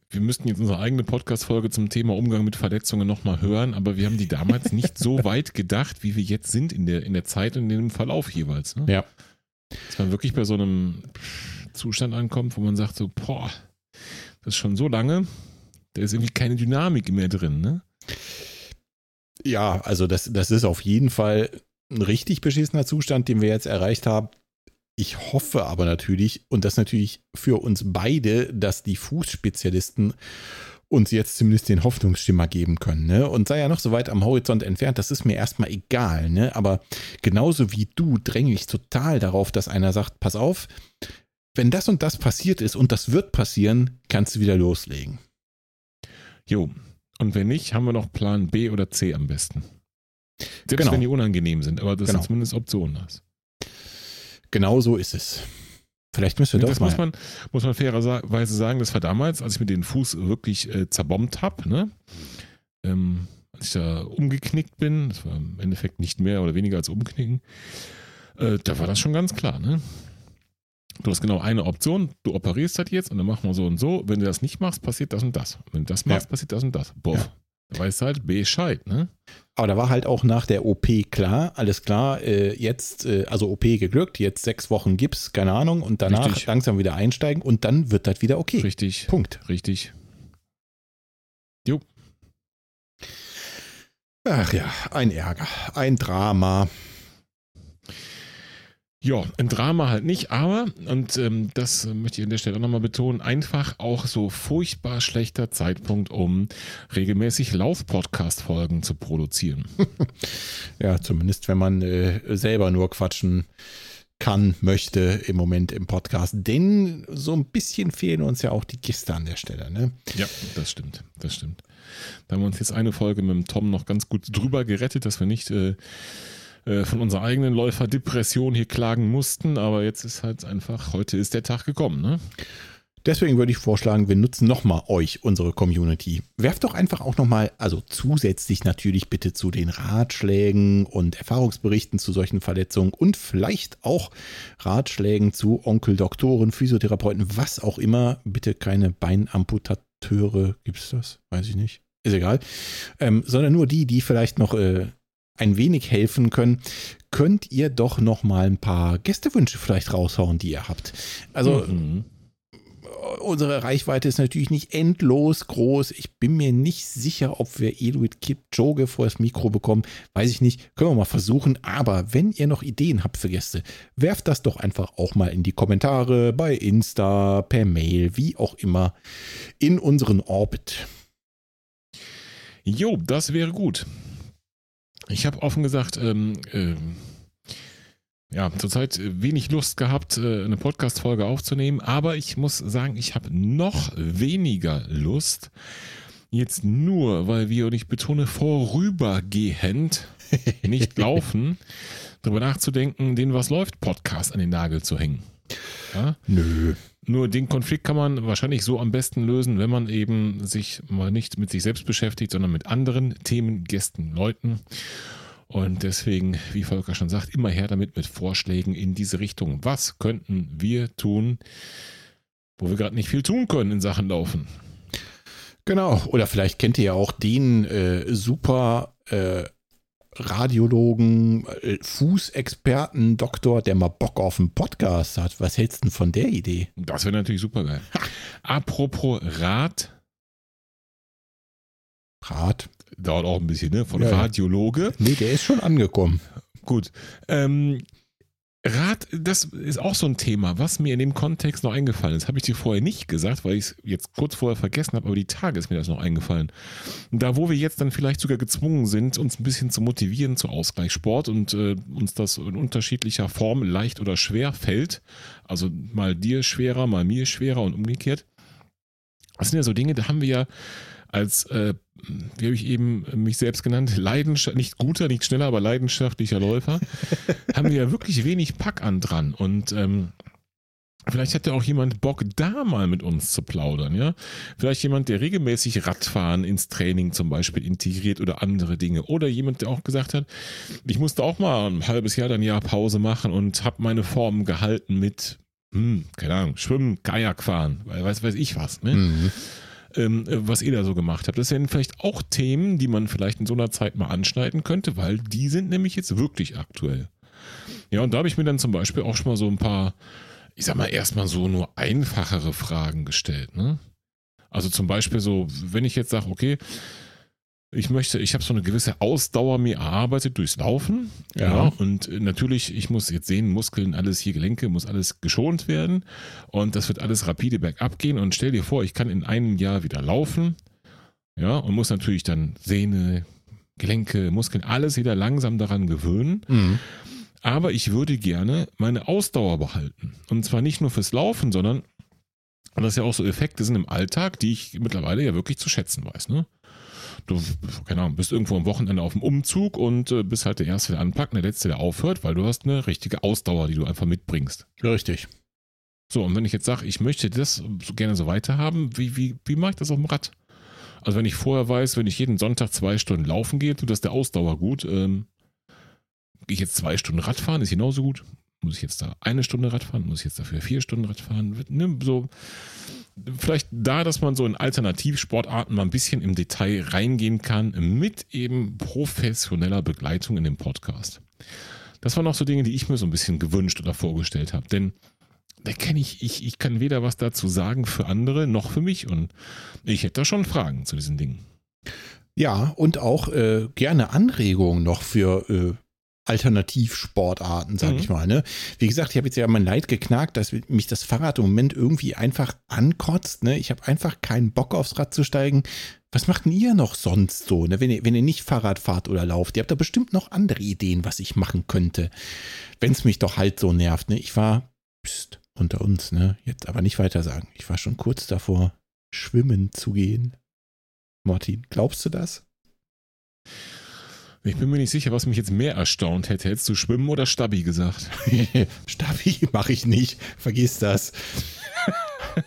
S2: wir müssten jetzt unsere eigene Podcast-Folge zum Thema Umgang mit Verletzungen nochmal hören, aber wir haben die damals nicht so weit gedacht, wie wir jetzt sind in der, in der Zeit und in dem Verlauf jeweils. Ne?
S1: Ja.
S2: Dass man wirklich bei so einem Zustand ankommt, wo man sagt so, boah, das ist schon so lange, da ist irgendwie keine Dynamik mehr drin. Ne?
S1: Ja, also das, das ist auf jeden Fall ein richtig beschissener Zustand, den wir jetzt erreicht haben. Ich hoffe aber natürlich, und das natürlich für uns beide, dass die Fußspezialisten uns jetzt zumindest den Hoffnungsschimmer geben können. Ne? Und sei ja noch so weit am Horizont entfernt, das ist mir erstmal egal. Ne? Aber genauso wie du dränge ich total darauf, dass einer sagt, pass auf, wenn das und das passiert ist und das wird passieren, kannst du wieder loslegen.
S2: Jo. Und wenn nicht, haben wir noch Plan B oder C am besten. Selbst
S1: Genau.
S2: wenn die unangenehm sind, aber das
S1: Genau.
S2: sind zumindest Optionen hast.
S1: Genau so ist es. Vielleicht müssen wir
S2: das
S1: doch mal.
S2: muss man, muss man fairerweise sagen, das war damals, als ich mir den Fuß wirklich äh, zerbombt habe, ne? ähm, als ich da umgeknickt bin, das war im Endeffekt nicht mehr oder weniger als umknicken, äh, da war das schon ganz klar. Ne? Du hast genau eine Option, du operierst das jetzt und dann machen wir so und so. Wenn du das nicht machst, passiert das und das. Wenn du das machst,
S1: Ja.
S2: passiert das und das. Boah,
S1: Ja.
S2: Weißt halt Bescheid, ne?
S1: Aber da war halt auch nach der OP klar, alles klar, äh, jetzt, äh, also OP geglückt, jetzt sechs Wochen Gips, keine Ahnung, und danach
S2: Richtig.
S1: langsam wieder einsteigen und dann wird das wieder okay.
S2: Richtig,
S1: Punkt.
S2: richtig.
S1: Ach ja, ein Ärger, ein Drama.
S2: Ja, ein Drama halt nicht, aber, und ähm, das möchte ich an der Stelle auch nochmal betonen, einfach auch so furchtbar schlechter Zeitpunkt, um regelmäßig Lauf-Podcast-Folgen zu produzieren.
S1: Ja, zumindest wenn man äh, selber nur quatschen kann, möchte im Moment im Podcast. Denn so ein bisschen fehlen uns ja auch die Gäste an der Stelle. Ne?
S2: Ja, das stimmt, das stimmt. Da haben wir uns jetzt eine Folge mit dem Tom noch ganz gut drüber gerettet, dass wir nicht äh, äh, von unserer eigenen Läuferdepression hier klagen mussten, aber jetzt ist halt einfach, heute ist der Tag gekommen, ne?
S1: Deswegen würde ich vorschlagen, wir nutzen nochmal euch, unsere Community. Werft doch einfach auch nochmal, also zusätzlich natürlich bitte zu den Ratschlägen und Erfahrungsberichten zu solchen Verletzungen und vielleicht auch Ratschlägen zu Onkel, Doktoren, Physiotherapeuten, was auch immer, bitte keine Akteure, gibt es das? Weiß ich nicht. Ist egal. Ähm, sondern nur die, die vielleicht noch äh, ein wenig helfen können, könnt ihr doch noch mal ein paar Gästewünsche vielleicht raushauen, die ihr habt. Also mhm unsere Reichweite ist natürlich nicht endlos groß. Ich bin mir nicht sicher, ob wir Eluid Kipchoge vor das Mikro bekommen. Weiß ich nicht. Können wir mal versuchen. Aber wenn ihr noch Ideen habt für Gäste, werft das doch einfach auch mal in die Kommentare bei Insta, per Mail, wie auch immer, in unseren Orbit.
S2: Jo, das wäre gut. Ich habe offen gesagt, ähm, ähm ja, zurzeit wenig Lust gehabt, äh, eine Podcast-Folge aufzunehmen, aber ich muss sagen, ich habe noch weniger Lust, jetzt nur, weil wir, und ich betone, vorübergehend nicht laufen, darüber nachzudenken, den Was läuft Podcast an den Nagel zu hängen. Ja? Nö. Nur den Konflikt kann man wahrscheinlich so am besten lösen, wenn man eben sich mal nicht mit sich selbst beschäftigt, sondern mit anderen Themen, Gästen, Leuten. Und deswegen, wie Volker schon sagt, immer her damit mit Vorschlägen in diese Richtung. Was könnten wir tun, wo wir gerade nicht viel tun können in Sachen Laufen?
S1: Genau, oder vielleicht kennt ihr ja auch den äh, super äh, Radiologen, äh, Fußexperten, Doktor, der mal Bock auf einen Podcast hat. Was hältst du denn von der Idee?
S2: Das wäre natürlich super geil. Apropos Rad.
S1: Rad?
S2: dauert auch ein bisschen, ne? Von ja, Radiologe.
S1: Nee, der ist schon angekommen.
S2: Gut. Ähm, Rat, das ist auch so ein Thema, was mir in dem Kontext noch eingefallen ist. Habe ich dir vorher nicht gesagt, weil ich es jetzt kurz vorher vergessen habe, aber die Tage ist mir das noch eingefallen. Da, wo wir jetzt dann vielleicht sogar gezwungen sind, uns ein bisschen zu motivieren zu Ausgleichssport und äh, uns das in unterschiedlicher Form leicht oder schwer fällt, also mal dir schwerer, mal mir schwerer und umgekehrt. Das sind ja so Dinge, da haben wir ja als, äh, wie habe ich eben mich selbst genannt, Leidenschaft, nicht guter, nicht schneller, aber leidenschaftlicher Läufer, haben wir ja wirklich wenig Pack an dran. Und ähm, Vielleicht hat ja auch jemand Bock, da mal mit uns zu plaudern, ja? Vielleicht jemand, der regelmäßig Radfahren ins Training zum Beispiel integriert oder andere Dinge. Oder jemand, der auch gesagt hat, ich musste auch mal ein halbes Jahr, dann Jahr Pause machen und habe meine Form gehalten mit, hm, keine Ahnung, Schwimmen, Kajak fahren, weiß, weiß ich was, ne? Mhm ähm, was ihr da so gemacht habt. Das sind vielleicht auch Themen, die man vielleicht in so einer Zeit mal anschneiden könnte, weil die sind nämlich jetzt wirklich aktuell. Ja, und da habe ich mir dann zum Beispiel auch schon mal so ein paar, ich sag mal, erstmal so nur einfachere Fragen gestellt. Ne? Also zum Beispiel so, wenn ich jetzt sage, okay, ich möchte, ich habe so eine gewisse Ausdauer mir erarbeitet durchs Laufen. Ja. ja. Und natürlich, ich muss jetzt sehen, Muskeln, alles hier, Gelenke, muss alles geschont werden. Und das wird alles rapide bergab gehen. Und stell dir vor, ich kann in einem Jahr wieder laufen. Ja, und muss natürlich dann Sehne, Gelenke, Muskeln, alles wieder langsam daran gewöhnen. Mhm. Aber ich würde gerne meine Ausdauer behalten. Und zwar nicht nur fürs Laufen, sondern und das ja auch so Effekte sind im Alltag, die ich mittlerweile ja wirklich zu schätzen weiß. Ne? Du, keine Ahnung, bist irgendwo am Wochenende auf dem Umzug und äh, bist halt der Erste, der anpackt, der Letzte, der aufhört, weil du hast eine richtige Ausdauer, die du einfach mitbringst.
S1: Richtig.
S2: So, und wenn ich jetzt sage, ich möchte das so gerne so weiterhaben, wie, wie, wie mache ich das auf dem Rad? Also wenn ich vorher weiß, wenn ich jeden Sonntag zwei Stunden laufen gehe, tut das der Ausdauer gut. Ähm, gehe ich jetzt zwei Stunden Radfahren, ist genauso gut. Muss ich jetzt da eine Stunde Radfahren? Muss ich jetzt dafür vier Stunden Radfahren? Ne, so vielleicht da, dass man so in Alternativsportarten mal ein bisschen im Detail reingehen kann, mit eben professioneller Begleitung in dem Podcast. Das waren auch so Dinge, die ich mir so ein bisschen gewünscht oder vorgestellt habe. Denn da kenne ich, ich, ich kann weder was dazu sagen für andere noch für mich. Und ich hätte da schon Fragen zu diesen Dingen.
S1: Ja, und auch äh, gerne Anregungen noch für äh, Alternativsportarten, sag mhm. ich mal. Ne? Wie gesagt, ich habe jetzt ja mein Leid geknackt, dass mich das Fahrrad im Moment irgendwie einfach ankotzt. Ne? Ich habe einfach keinen Bock aufs Rad zu steigen. Was macht denn ihr noch sonst so, ne? wenn, ihr, wenn ihr nicht Fahrrad fahrt oder lauft? Ihr habt da bestimmt noch andere Ideen, was ich machen könnte, wenn es mich doch halt so nervt. Ne? Ich war pst, unter uns, ne? jetzt aber nicht weiter sagen. Ich war schon kurz davor, schwimmen zu gehen. Martin, glaubst du das?
S2: Ich bin mir nicht sicher, was mich jetzt mehr erstaunt hätte. Hättest du Schwimmen oder Stabi gesagt?
S1: Stabi mache ich nicht. Vergiss das.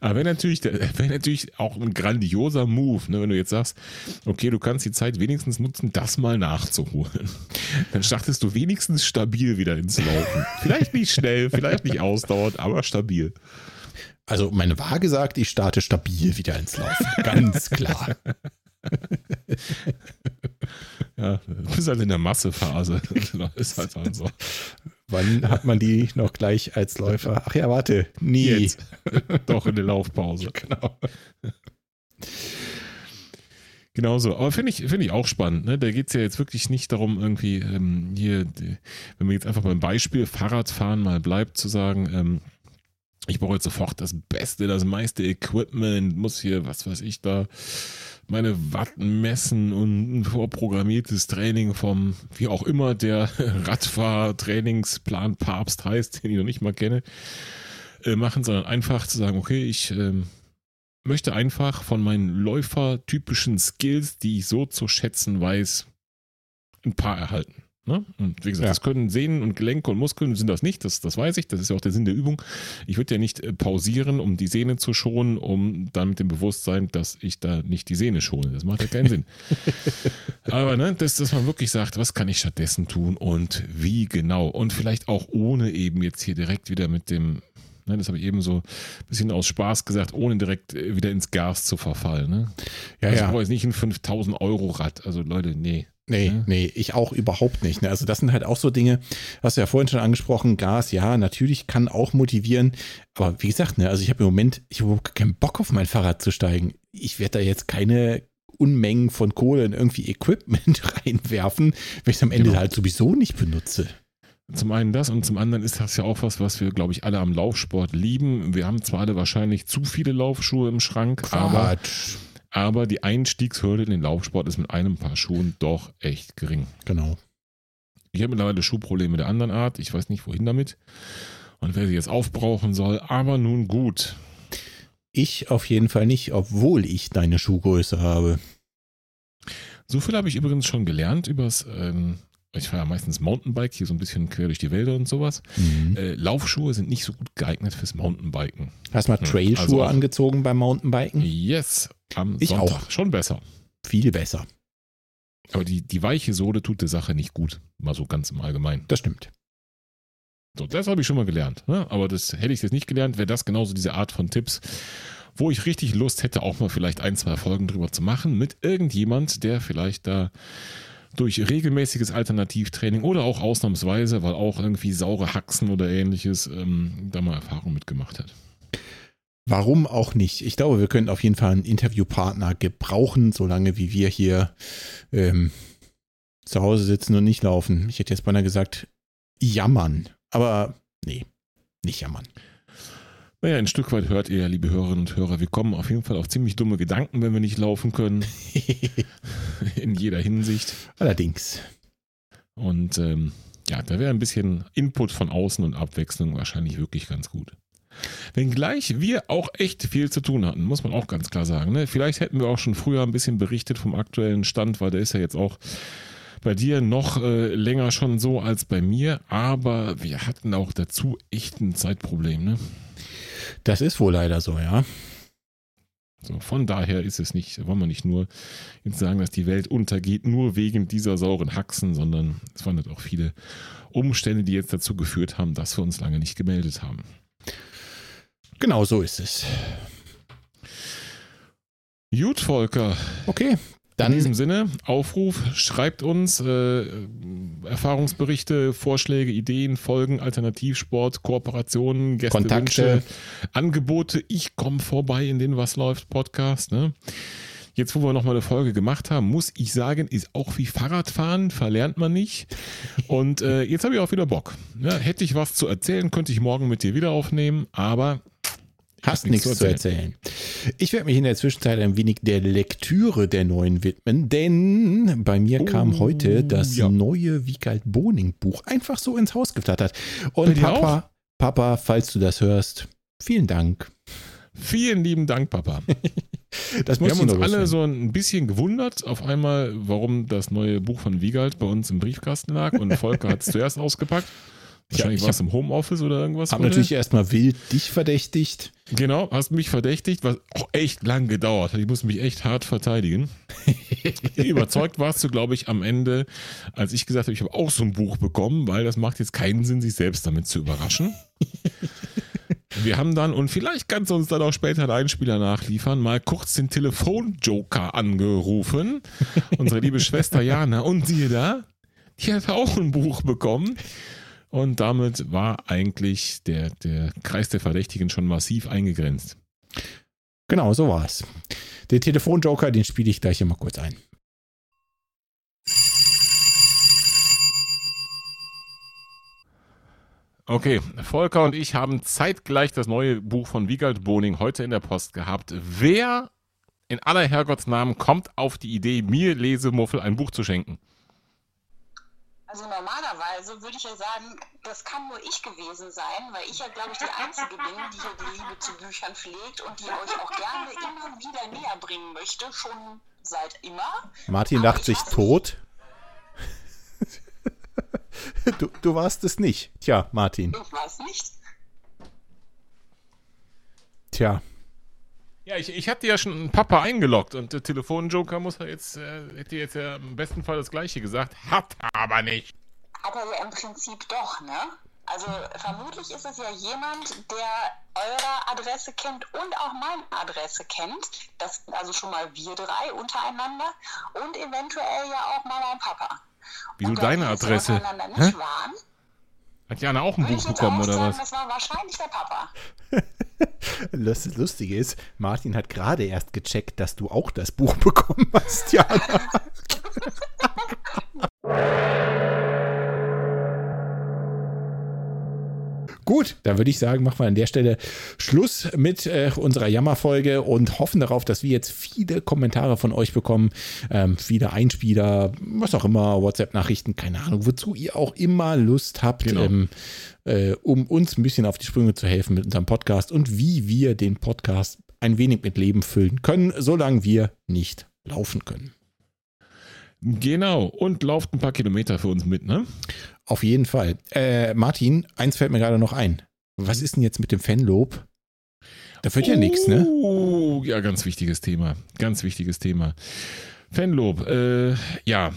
S2: Aber wäre natürlich, wär natürlich auch ein grandioser Move, ne, wenn du jetzt sagst, okay, du kannst die Zeit wenigstens nutzen, das mal nachzuholen. Dann startest du wenigstens stabil wieder ins Laufen. Vielleicht nicht schnell, vielleicht nicht ausdauernd, aber stabil.
S1: Also meine Waage sagt, ich starte stabil wieder ins Laufen. Ganz klar.
S2: ja, du bist halt in der Massephase. ist halt dann so.
S1: Wann hat man die noch gleich als Läufer? Ach ja, warte, nie. Jetzt.
S2: Doch in der Laufpause. Genau. Genauso. Aber finde ich, find ich auch spannend. Ne? Da geht es ja jetzt wirklich nicht darum, irgendwie ähm, hier, wenn man jetzt einfach beim Beispiel Fahrradfahren mal bleibt, zu sagen, ähm, ich brauche jetzt sofort das Beste, das meiste Equipment, muss hier, was weiß ich, da meine Watten messen und ein vorprogrammiertes Training vom, wie auch immer der Radfahrtrainingsplan Papst heißt, den ich noch nicht mal kenne, äh, machen, sondern einfach zu sagen, okay, ich ähm, möchte einfach von meinen läufertypischen Skills, die ich so zu schätzen weiß, ein paar erhalten. Ne? Und wie gesagt, ja. das können Sehnen und Gelenke und Muskeln sind das nicht, das, das weiß ich, das ist ja auch der Sinn der Übung. Ich würde ja nicht äh, pausieren, um die Sehne zu schonen, um dann mit dem Bewusstsein, dass ich da nicht die Sehne schone. Das macht ja keinen Sinn. Aber ne, dass, dass man wirklich sagt, was kann ich stattdessen tun und wie genau. Und vielleicht auch ohne eben jetzt hier direkt wieder mit dem Ne, das habe ich eben so ein bisschen aus Spaß gesagt, ohne direkt äh, wieder ins Gas zu verfallen. Ne? Ja, also ja. Ich brauche jetzt nicht ein 5000 Euro Rad. Also Leute, nee.
S1: Nee, ja. nee, ich auch überhaupt nicht. Ne? Also das sind halt auch so Dinge, hast du ja vorhin schon angesprochen, Gas, ja, natürlich kann auch motivieren. Aber wie gesagt, ne, also ich habe im Moment, ich habe keinen Bock auf mein Fahrrad zu steigen. Ich werde da jetzt keine Unmengen von Kohle in irgendwie Equipment reinwerfen, wenn ich es am Ende genau. halt sowieso nicht benutze.
S2: Zum einen das und zum anderen ist das ja auch was, was wir, glaube ich, alle am Laufsport lieben. Wir haben zwar alle wahrscheinlich zu viele Laufschuhe im Schrank, Quatsch. aber, aber die Einstiegshürde in den Laufsport ist mit einem Paar Schuhen doch echt gering.
S1: Genau.
S2: Ich habe mittlerweile Schuhprobleme der anderen Art. Ich weiß nicht, wohin damit und wer sie jetzt aufbrauchen soll, aber nun gut.
S1: Ich auf jeden Fall nicht, obwohl ich deine Schuhgröße habe.
S2: So viel habe ich übrigens schon gelernt übers ähm, ich fahre ja meistens Mountainbike, hier so ein bisschen quer durch die Wälder und sowas. Mhm. Äh, Laufschuhe sind nicht so gut geeignet fürs Mountainbiken.
S1: Hast du mal hm. Trailschuhe also angezogen beim Mountainbiken?
S2: Yes,
S1: am ich Sonntag. auch.
S2: Schon besser.
S1: Viel besser.
S2: Aber die, die weiche Sohle tut der Sache nicht gut. Mal so ganz im Allgemeinen.
S1: Das stimmt.
S2: So, das habe ich schon mal gelernt. Ne? Aber das hätte ich jetzt nicht gelernt, wäre das genauso diese Art von Tipps, wo ich richtig Lust hätte, auch mal vielleicht ein, zwei Folgen drüber zu machen mit irgendjemand, der vielleicht da durch regelmäßiges Alternativtraining oder auch ausnahmsweise, weil auch irgendwie saure Haxen oder ähnliches ähm, da mal Erfahrung mitgemacht hat.
S1: Warum auch nicht? Ich glaube, wir können auf jeden Fall einen Interviewpartner gebrauchen, solange wie wir hier ähm, zu Hause sitzen und nicht laufen. Ich hätte jetzt beinahe gesagt, jammern. Aber nee, nicht jammern.
S2: Naja, ein Stück weit hört ihr, liebe Hörerinnen und Hörer, wir kommen auf jeden Fall auf ziemlich dumme Gedanken, wenn wir nicht laufen können. In jeder Hinsicht.
S1: Allerdings.
S2: Und ähm, ja, da wäre ein bisschen Input von außen und Abwechslung wahrscheinlich wirklich ganz gut. Wenngleich wir auch echt viel zu tun hatten, muss man auch ganz klar sagen. Ne? Vielleicht hätten wir auch schon früher ein bisschen berichtet vom aktuellen Stand, weil der ist ja jetzt auch bei dir noch äh, länger schon so als bei mir, aber wir hatten auch dazu echt ein Zeitproblem. Ne?
S1: Das ist wohl leider so, ja.
S2: So, von daher ist es nicht, wollen wir nicht nur jetzt sagen, dass die Welt untergeht, nur wegen dieser sauren Haxen, sondern es waren halt auch viele Umstände, die jetzt dazu geführt haben, dass wir uns lange nicht gemeldet haben.
S1: Genau so ist es.
S2: Gut, Volker.
S1: Okay,
S2: dann in diesem Sinne, Aufruf, schreibt uns äh, Erfahrungsberichte, Vorschläge, Ideen, Folgen, Alternativsport, Kooperationen, Gästewünsche, Angebote. Ich komme vorbei in den Was läuft Podcast. Ne? Jetzt, wo wir nochmal eine Folge gemacht haben, muss ich sagen, ist auch wie Fahrradfahren, verlernt man nicht. Und äh, jetzt habe ich auch wieder Bock. Ja, hätte ich was zu erzählen, könnte ich morgen mit dir wieder aufnehmen, aber
S1: Hast nichts zu erzählen. Ich werde mich in der Zwischenzeit ein wenig der Lektüre der neuen widmen, denn bei mir oh, kam heute das ja. neue Wiegald Boning Buch einfach so ins Haus geflattert. Und Papa? Papa, falls du das hörst, vielen Dank.
S2: Vielen lieben Dank, Papa. das Wir haben uns alle so ein bisschen gewundert, auf einmal, warum das neue Buch von Wiegald bei uns im Briefkasten lag und Volker hat es zuerst ausgepackt. Wahrscheinlich ja, war es im Homeoffice oder irgendwas.
S1: Hab natürlich erstmal wild dich verdächtigt.
S2: Genau, hast mich verdächtigt, was auch echt lang gedauert hat. Ich muss mich echt hart verteidigen. Überzeugt warst du, glaube ich, am Ende, als ich gesagt habe, ich habe auch so ein Buch bekommen, weil das macht jetzt keinen Sinn, sich selbst damit zu überraschen. Wir haben dann, und vielleicht kannst du uns dann auch später einen Einspieler nachliefern, mal kurz den Telefonjoker angerufen. Unsere liebe Schwester Jana. Und siehe da, die hat auch ein Buch bekommen. Und damit war eigentlich der, der Kreis der Verdächtigen schon massiv eingegrenzt.
S1: Genau, so war es. Den Telefonjoker, den spiele ich gleich immer kurz ein.
S2: Okay, Volker und ich haben zeitgleich das neue Buch von Wiegald Boning heute in der Post gehabt. Wer in aller Herrgottsnamen kommt auf die Idee, mir Lesemuffel ein Buch zu schenken?
S3: Also normalerweise würde ich ja sagen, das kann nur ich gewesen sein, weil ich ja, glaube ich, die Einzige bin, die hier die Liebe zu Büchern pflegt und die euch auch gerne immer wieder näher bringen möchte, schon seit immer.
S1: Martin
S3: Aber
S1: lacht
S3: ich
S1: sich tot. Du, du warst es nicht. Tja, Martin.
S3: Ich weiß nicht.
S1: Tja.
S2: Ja, ich, ich hatte ja schon einen Papa eingeloggt und der Telefonjoker muss ja jetzt, äh, hätte jetzt ja im besten Fall das gleiche gesagt, hat aber nicht.
S3: Hat er ja im Prinzip doch, ne? Also vermutlich ist es ja jemand, der eure Adresse kennt und auch meine Adresse kennt. Das also schon mal wir drei untereinander und eventuell ja auch Mama und Papa.
S2: Wieso
S3: und
S2: deine Adresse? Hä?
S3: nicht waren,
S2: Hat Jana auch ein Buch bekommen oder
S3: sagen,
S2: was?
S3: das war wahrscheinlich der Papa.
S1: Das Lustige ist, Martin hat gerade erst gecheckt, dass du auch das Buch bekommen hast, Jana. Gut, dann würde ich sagen, machen wir an der Stelle Schluss mit äh, unserer Jammerfolge und hoffen darauf, dass wir jetzt viele Kommentare von euch bekommen, ähm, viele Einspieler, was auch immer, WhatsApp-Nachrichten, keine Ahnung, wozu ihr auch immer Lust habt,
S2: Genau.
S1: ähm, äh, um uns ein bisschen auf die Sprünge zu helfen mit unserem Podcast und wie wir den Podcast ein wenig mit Leben füllen können, solange wir nicht laufen können.
S2: Genau, und lauft ein paar Kilometer für uns mit, ne?
S1: Auf jeden Fall. Äh, Martin, eins fällt mir gerade noch ein. Was ist denn jetzt mit dem Fanlob? Da wird ja nichts, ne?
S2: Oh, ja, ganz wichtiges Thema. Ganz wichtiges Thema. Fanlob, äh, ja.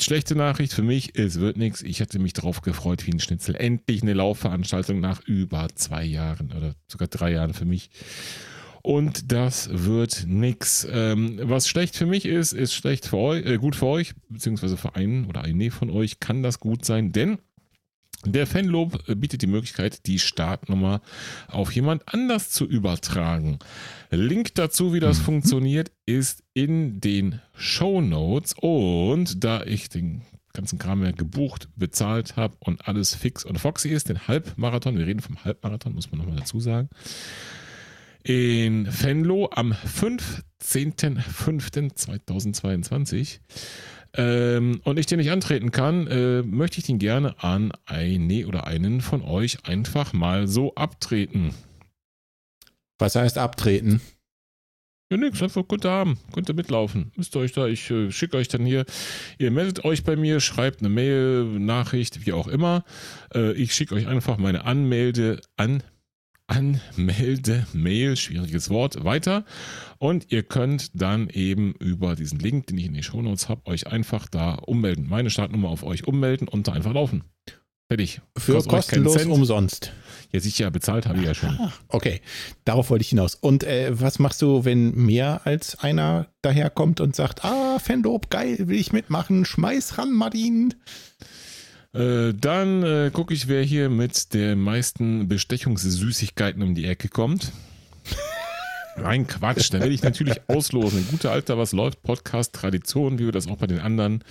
S2: Schlechte Nachricht für mich, es wird nichts. Ich hatte mich darauf gefreut wie ein Schnitzel. Endlich eine Laufveranstaltung nach über zwei Jahren oder sogar drei Jahren für mich. Und das wird nix. Ähm, was schlecht für mich ist, ist schlecht für euch, äh, gut für euch, beziehungsweise für einen oder eine von euch kann das gut sein, denn der Fanlob bietet die Möglichkeit, die Startnummer auf jemand anders zu übertragen. Link dazu, wie das funktioniert, ist in den Show Notes. Und da ich den ganzen Kram ja gebucht, bezahlt habe und alles fix und foxy ist, den Halbmarathon, wir reden vom Halbmarathon, muss man nochmal dazu sagen, in Venlo am 15.05.2022 ähm, und ich den nicht antreten kann, äh, möchte ich den gerne an eine oder einen von euch einfach mal so abtreten.
S1: Was heißt abtreten?
S2: Ja, nix, einfach ihr haben, könnt ihr mitlaufen. Müsst ihr euch da, ich äh, schicke euch dann hier, ihr meldet euch bei mir, schreibt eine Mail, Nachricht, wie auch immer. Äh, ich schicke euch einfach meine Anmelde an. Anmelde, Mail, schwieriges Wort, weiter. Und ihr könnt dann eben über diesen Link, den ich in den Shownotes habe, euch einfach da ummelden. Meine Startnummer auf euch ummelden und da einfach laufen. Fertig.
S1: Für
S2: Kostet
S1: kostenlos umsonst.
S2: Ja, sicher, bezahlt habe ich ja schon.
S1: Ah, okay, darauf wollte ich hinaus. Und äh, was machst du, wenn mehr als einer daherkommt und sagt, ah, Fanlob, geil, will ich mitmachen, schmeiß ran, Martin.
S2: Äh, dann äh, gucke ich, wer hier mit den meisten Bestechungssüßigkeiten um die Ecke kommt. Nein, Quatsch. Dann werde ich natürlich auslosen. Guter alter Was läuft Podcast Tradition, wie wir das auch bei den anderen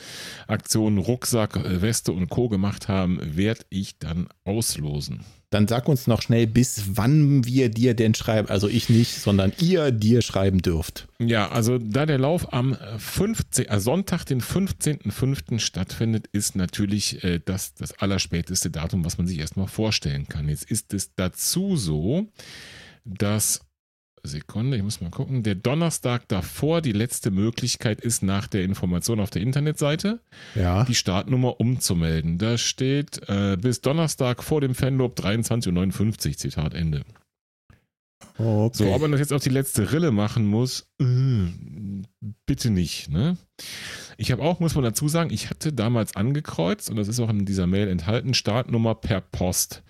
S2: Aktionen Rucksack, äh, Weste und Co. gemacht haben, werde ich dann auslosen.
S1: Dann sag uns noch schnell, bis wann wir dir denn schreiben. Also ich nicht, sondern ihr dir schreiben dürft.
S2: Ja, also da der Lauf am 15, äh, Sonntag, den 15.05. stattfindet, ist natürlich äh, das, das allerspäteste Datum, was man sich erstmal vorstellen kann. Jetzt ist es dazu so, dass, Sekunde, ich muss mal gucken, der Donnerstag davor die letzte Möglichkeit ist, nach der Information auf der Internetseite
S1: Ja.
S2: die Startnummer umzumelden. Da steht äh, bis Donnerstag vor dem Fanlob 23.59 Uhr, Zitat Ende.
S1: Okay.
S2: So, ob man das jetzt auf die letzte Rille machen muss, äh, bitte nicht. Ne? Ich habe auch, muss man dazu sagen, ich hatte damals angekreuzt und das ist auch in dieser Mail enthalten, Startnummer per Post.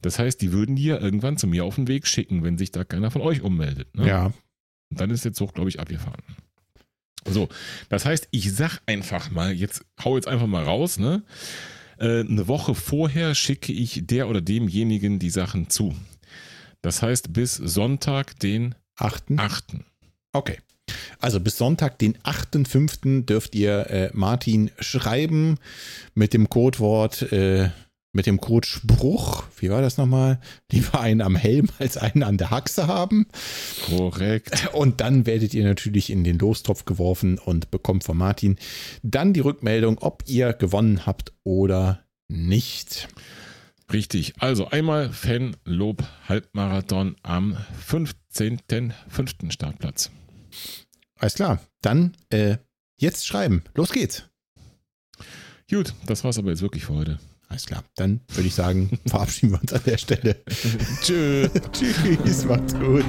S2: Das heißt, die würden die ja irgendwann zu mir auf den Weg schicken, wenn sich da keiner von euch ummeldet. Ne?
S1: Ja.
S2: Und dann ist der Zug, glaube ich, abgefahren. So, das heißt, ich sag einfach mal, jetzt hau jetzt einfach mal raus, ne? Äh, eine Woche vorher schicke ich der oder demjenigen die Sachen zu. Das heißt, bis Sonntag, den
S1: Achten.
S2: 8.
S1: Okay. Also bis Sonntag, den 8.5. dürft ihr äh, Martin schreiben mit dem Codewort, äh, mit dem Codespruch. Wie war das nochmal? Lieber einen am Helm als einen an der Haxe haben.
S2: Korrekt.
S1: Und dann werdet ihr natürlich in den Lostopf geworfen und bekommt von Martin dann die Rückmeldung, ob ihr gewonnen habt oder nicht.
S2: Richtig. Also einmal Fanlob Halbmarathon am 15.05. Startplatz.
S1: Alles klar. Dann äh, jetzt schreiben. Los geht's.
S2: Gut, das war's aber jetzt wirklich für heute.
S1: Alles klar. Dann würde ich sagen, verabschieden wir uns an der Stelle.
S2: Tschö.
S1: Tschüss, macht's gut.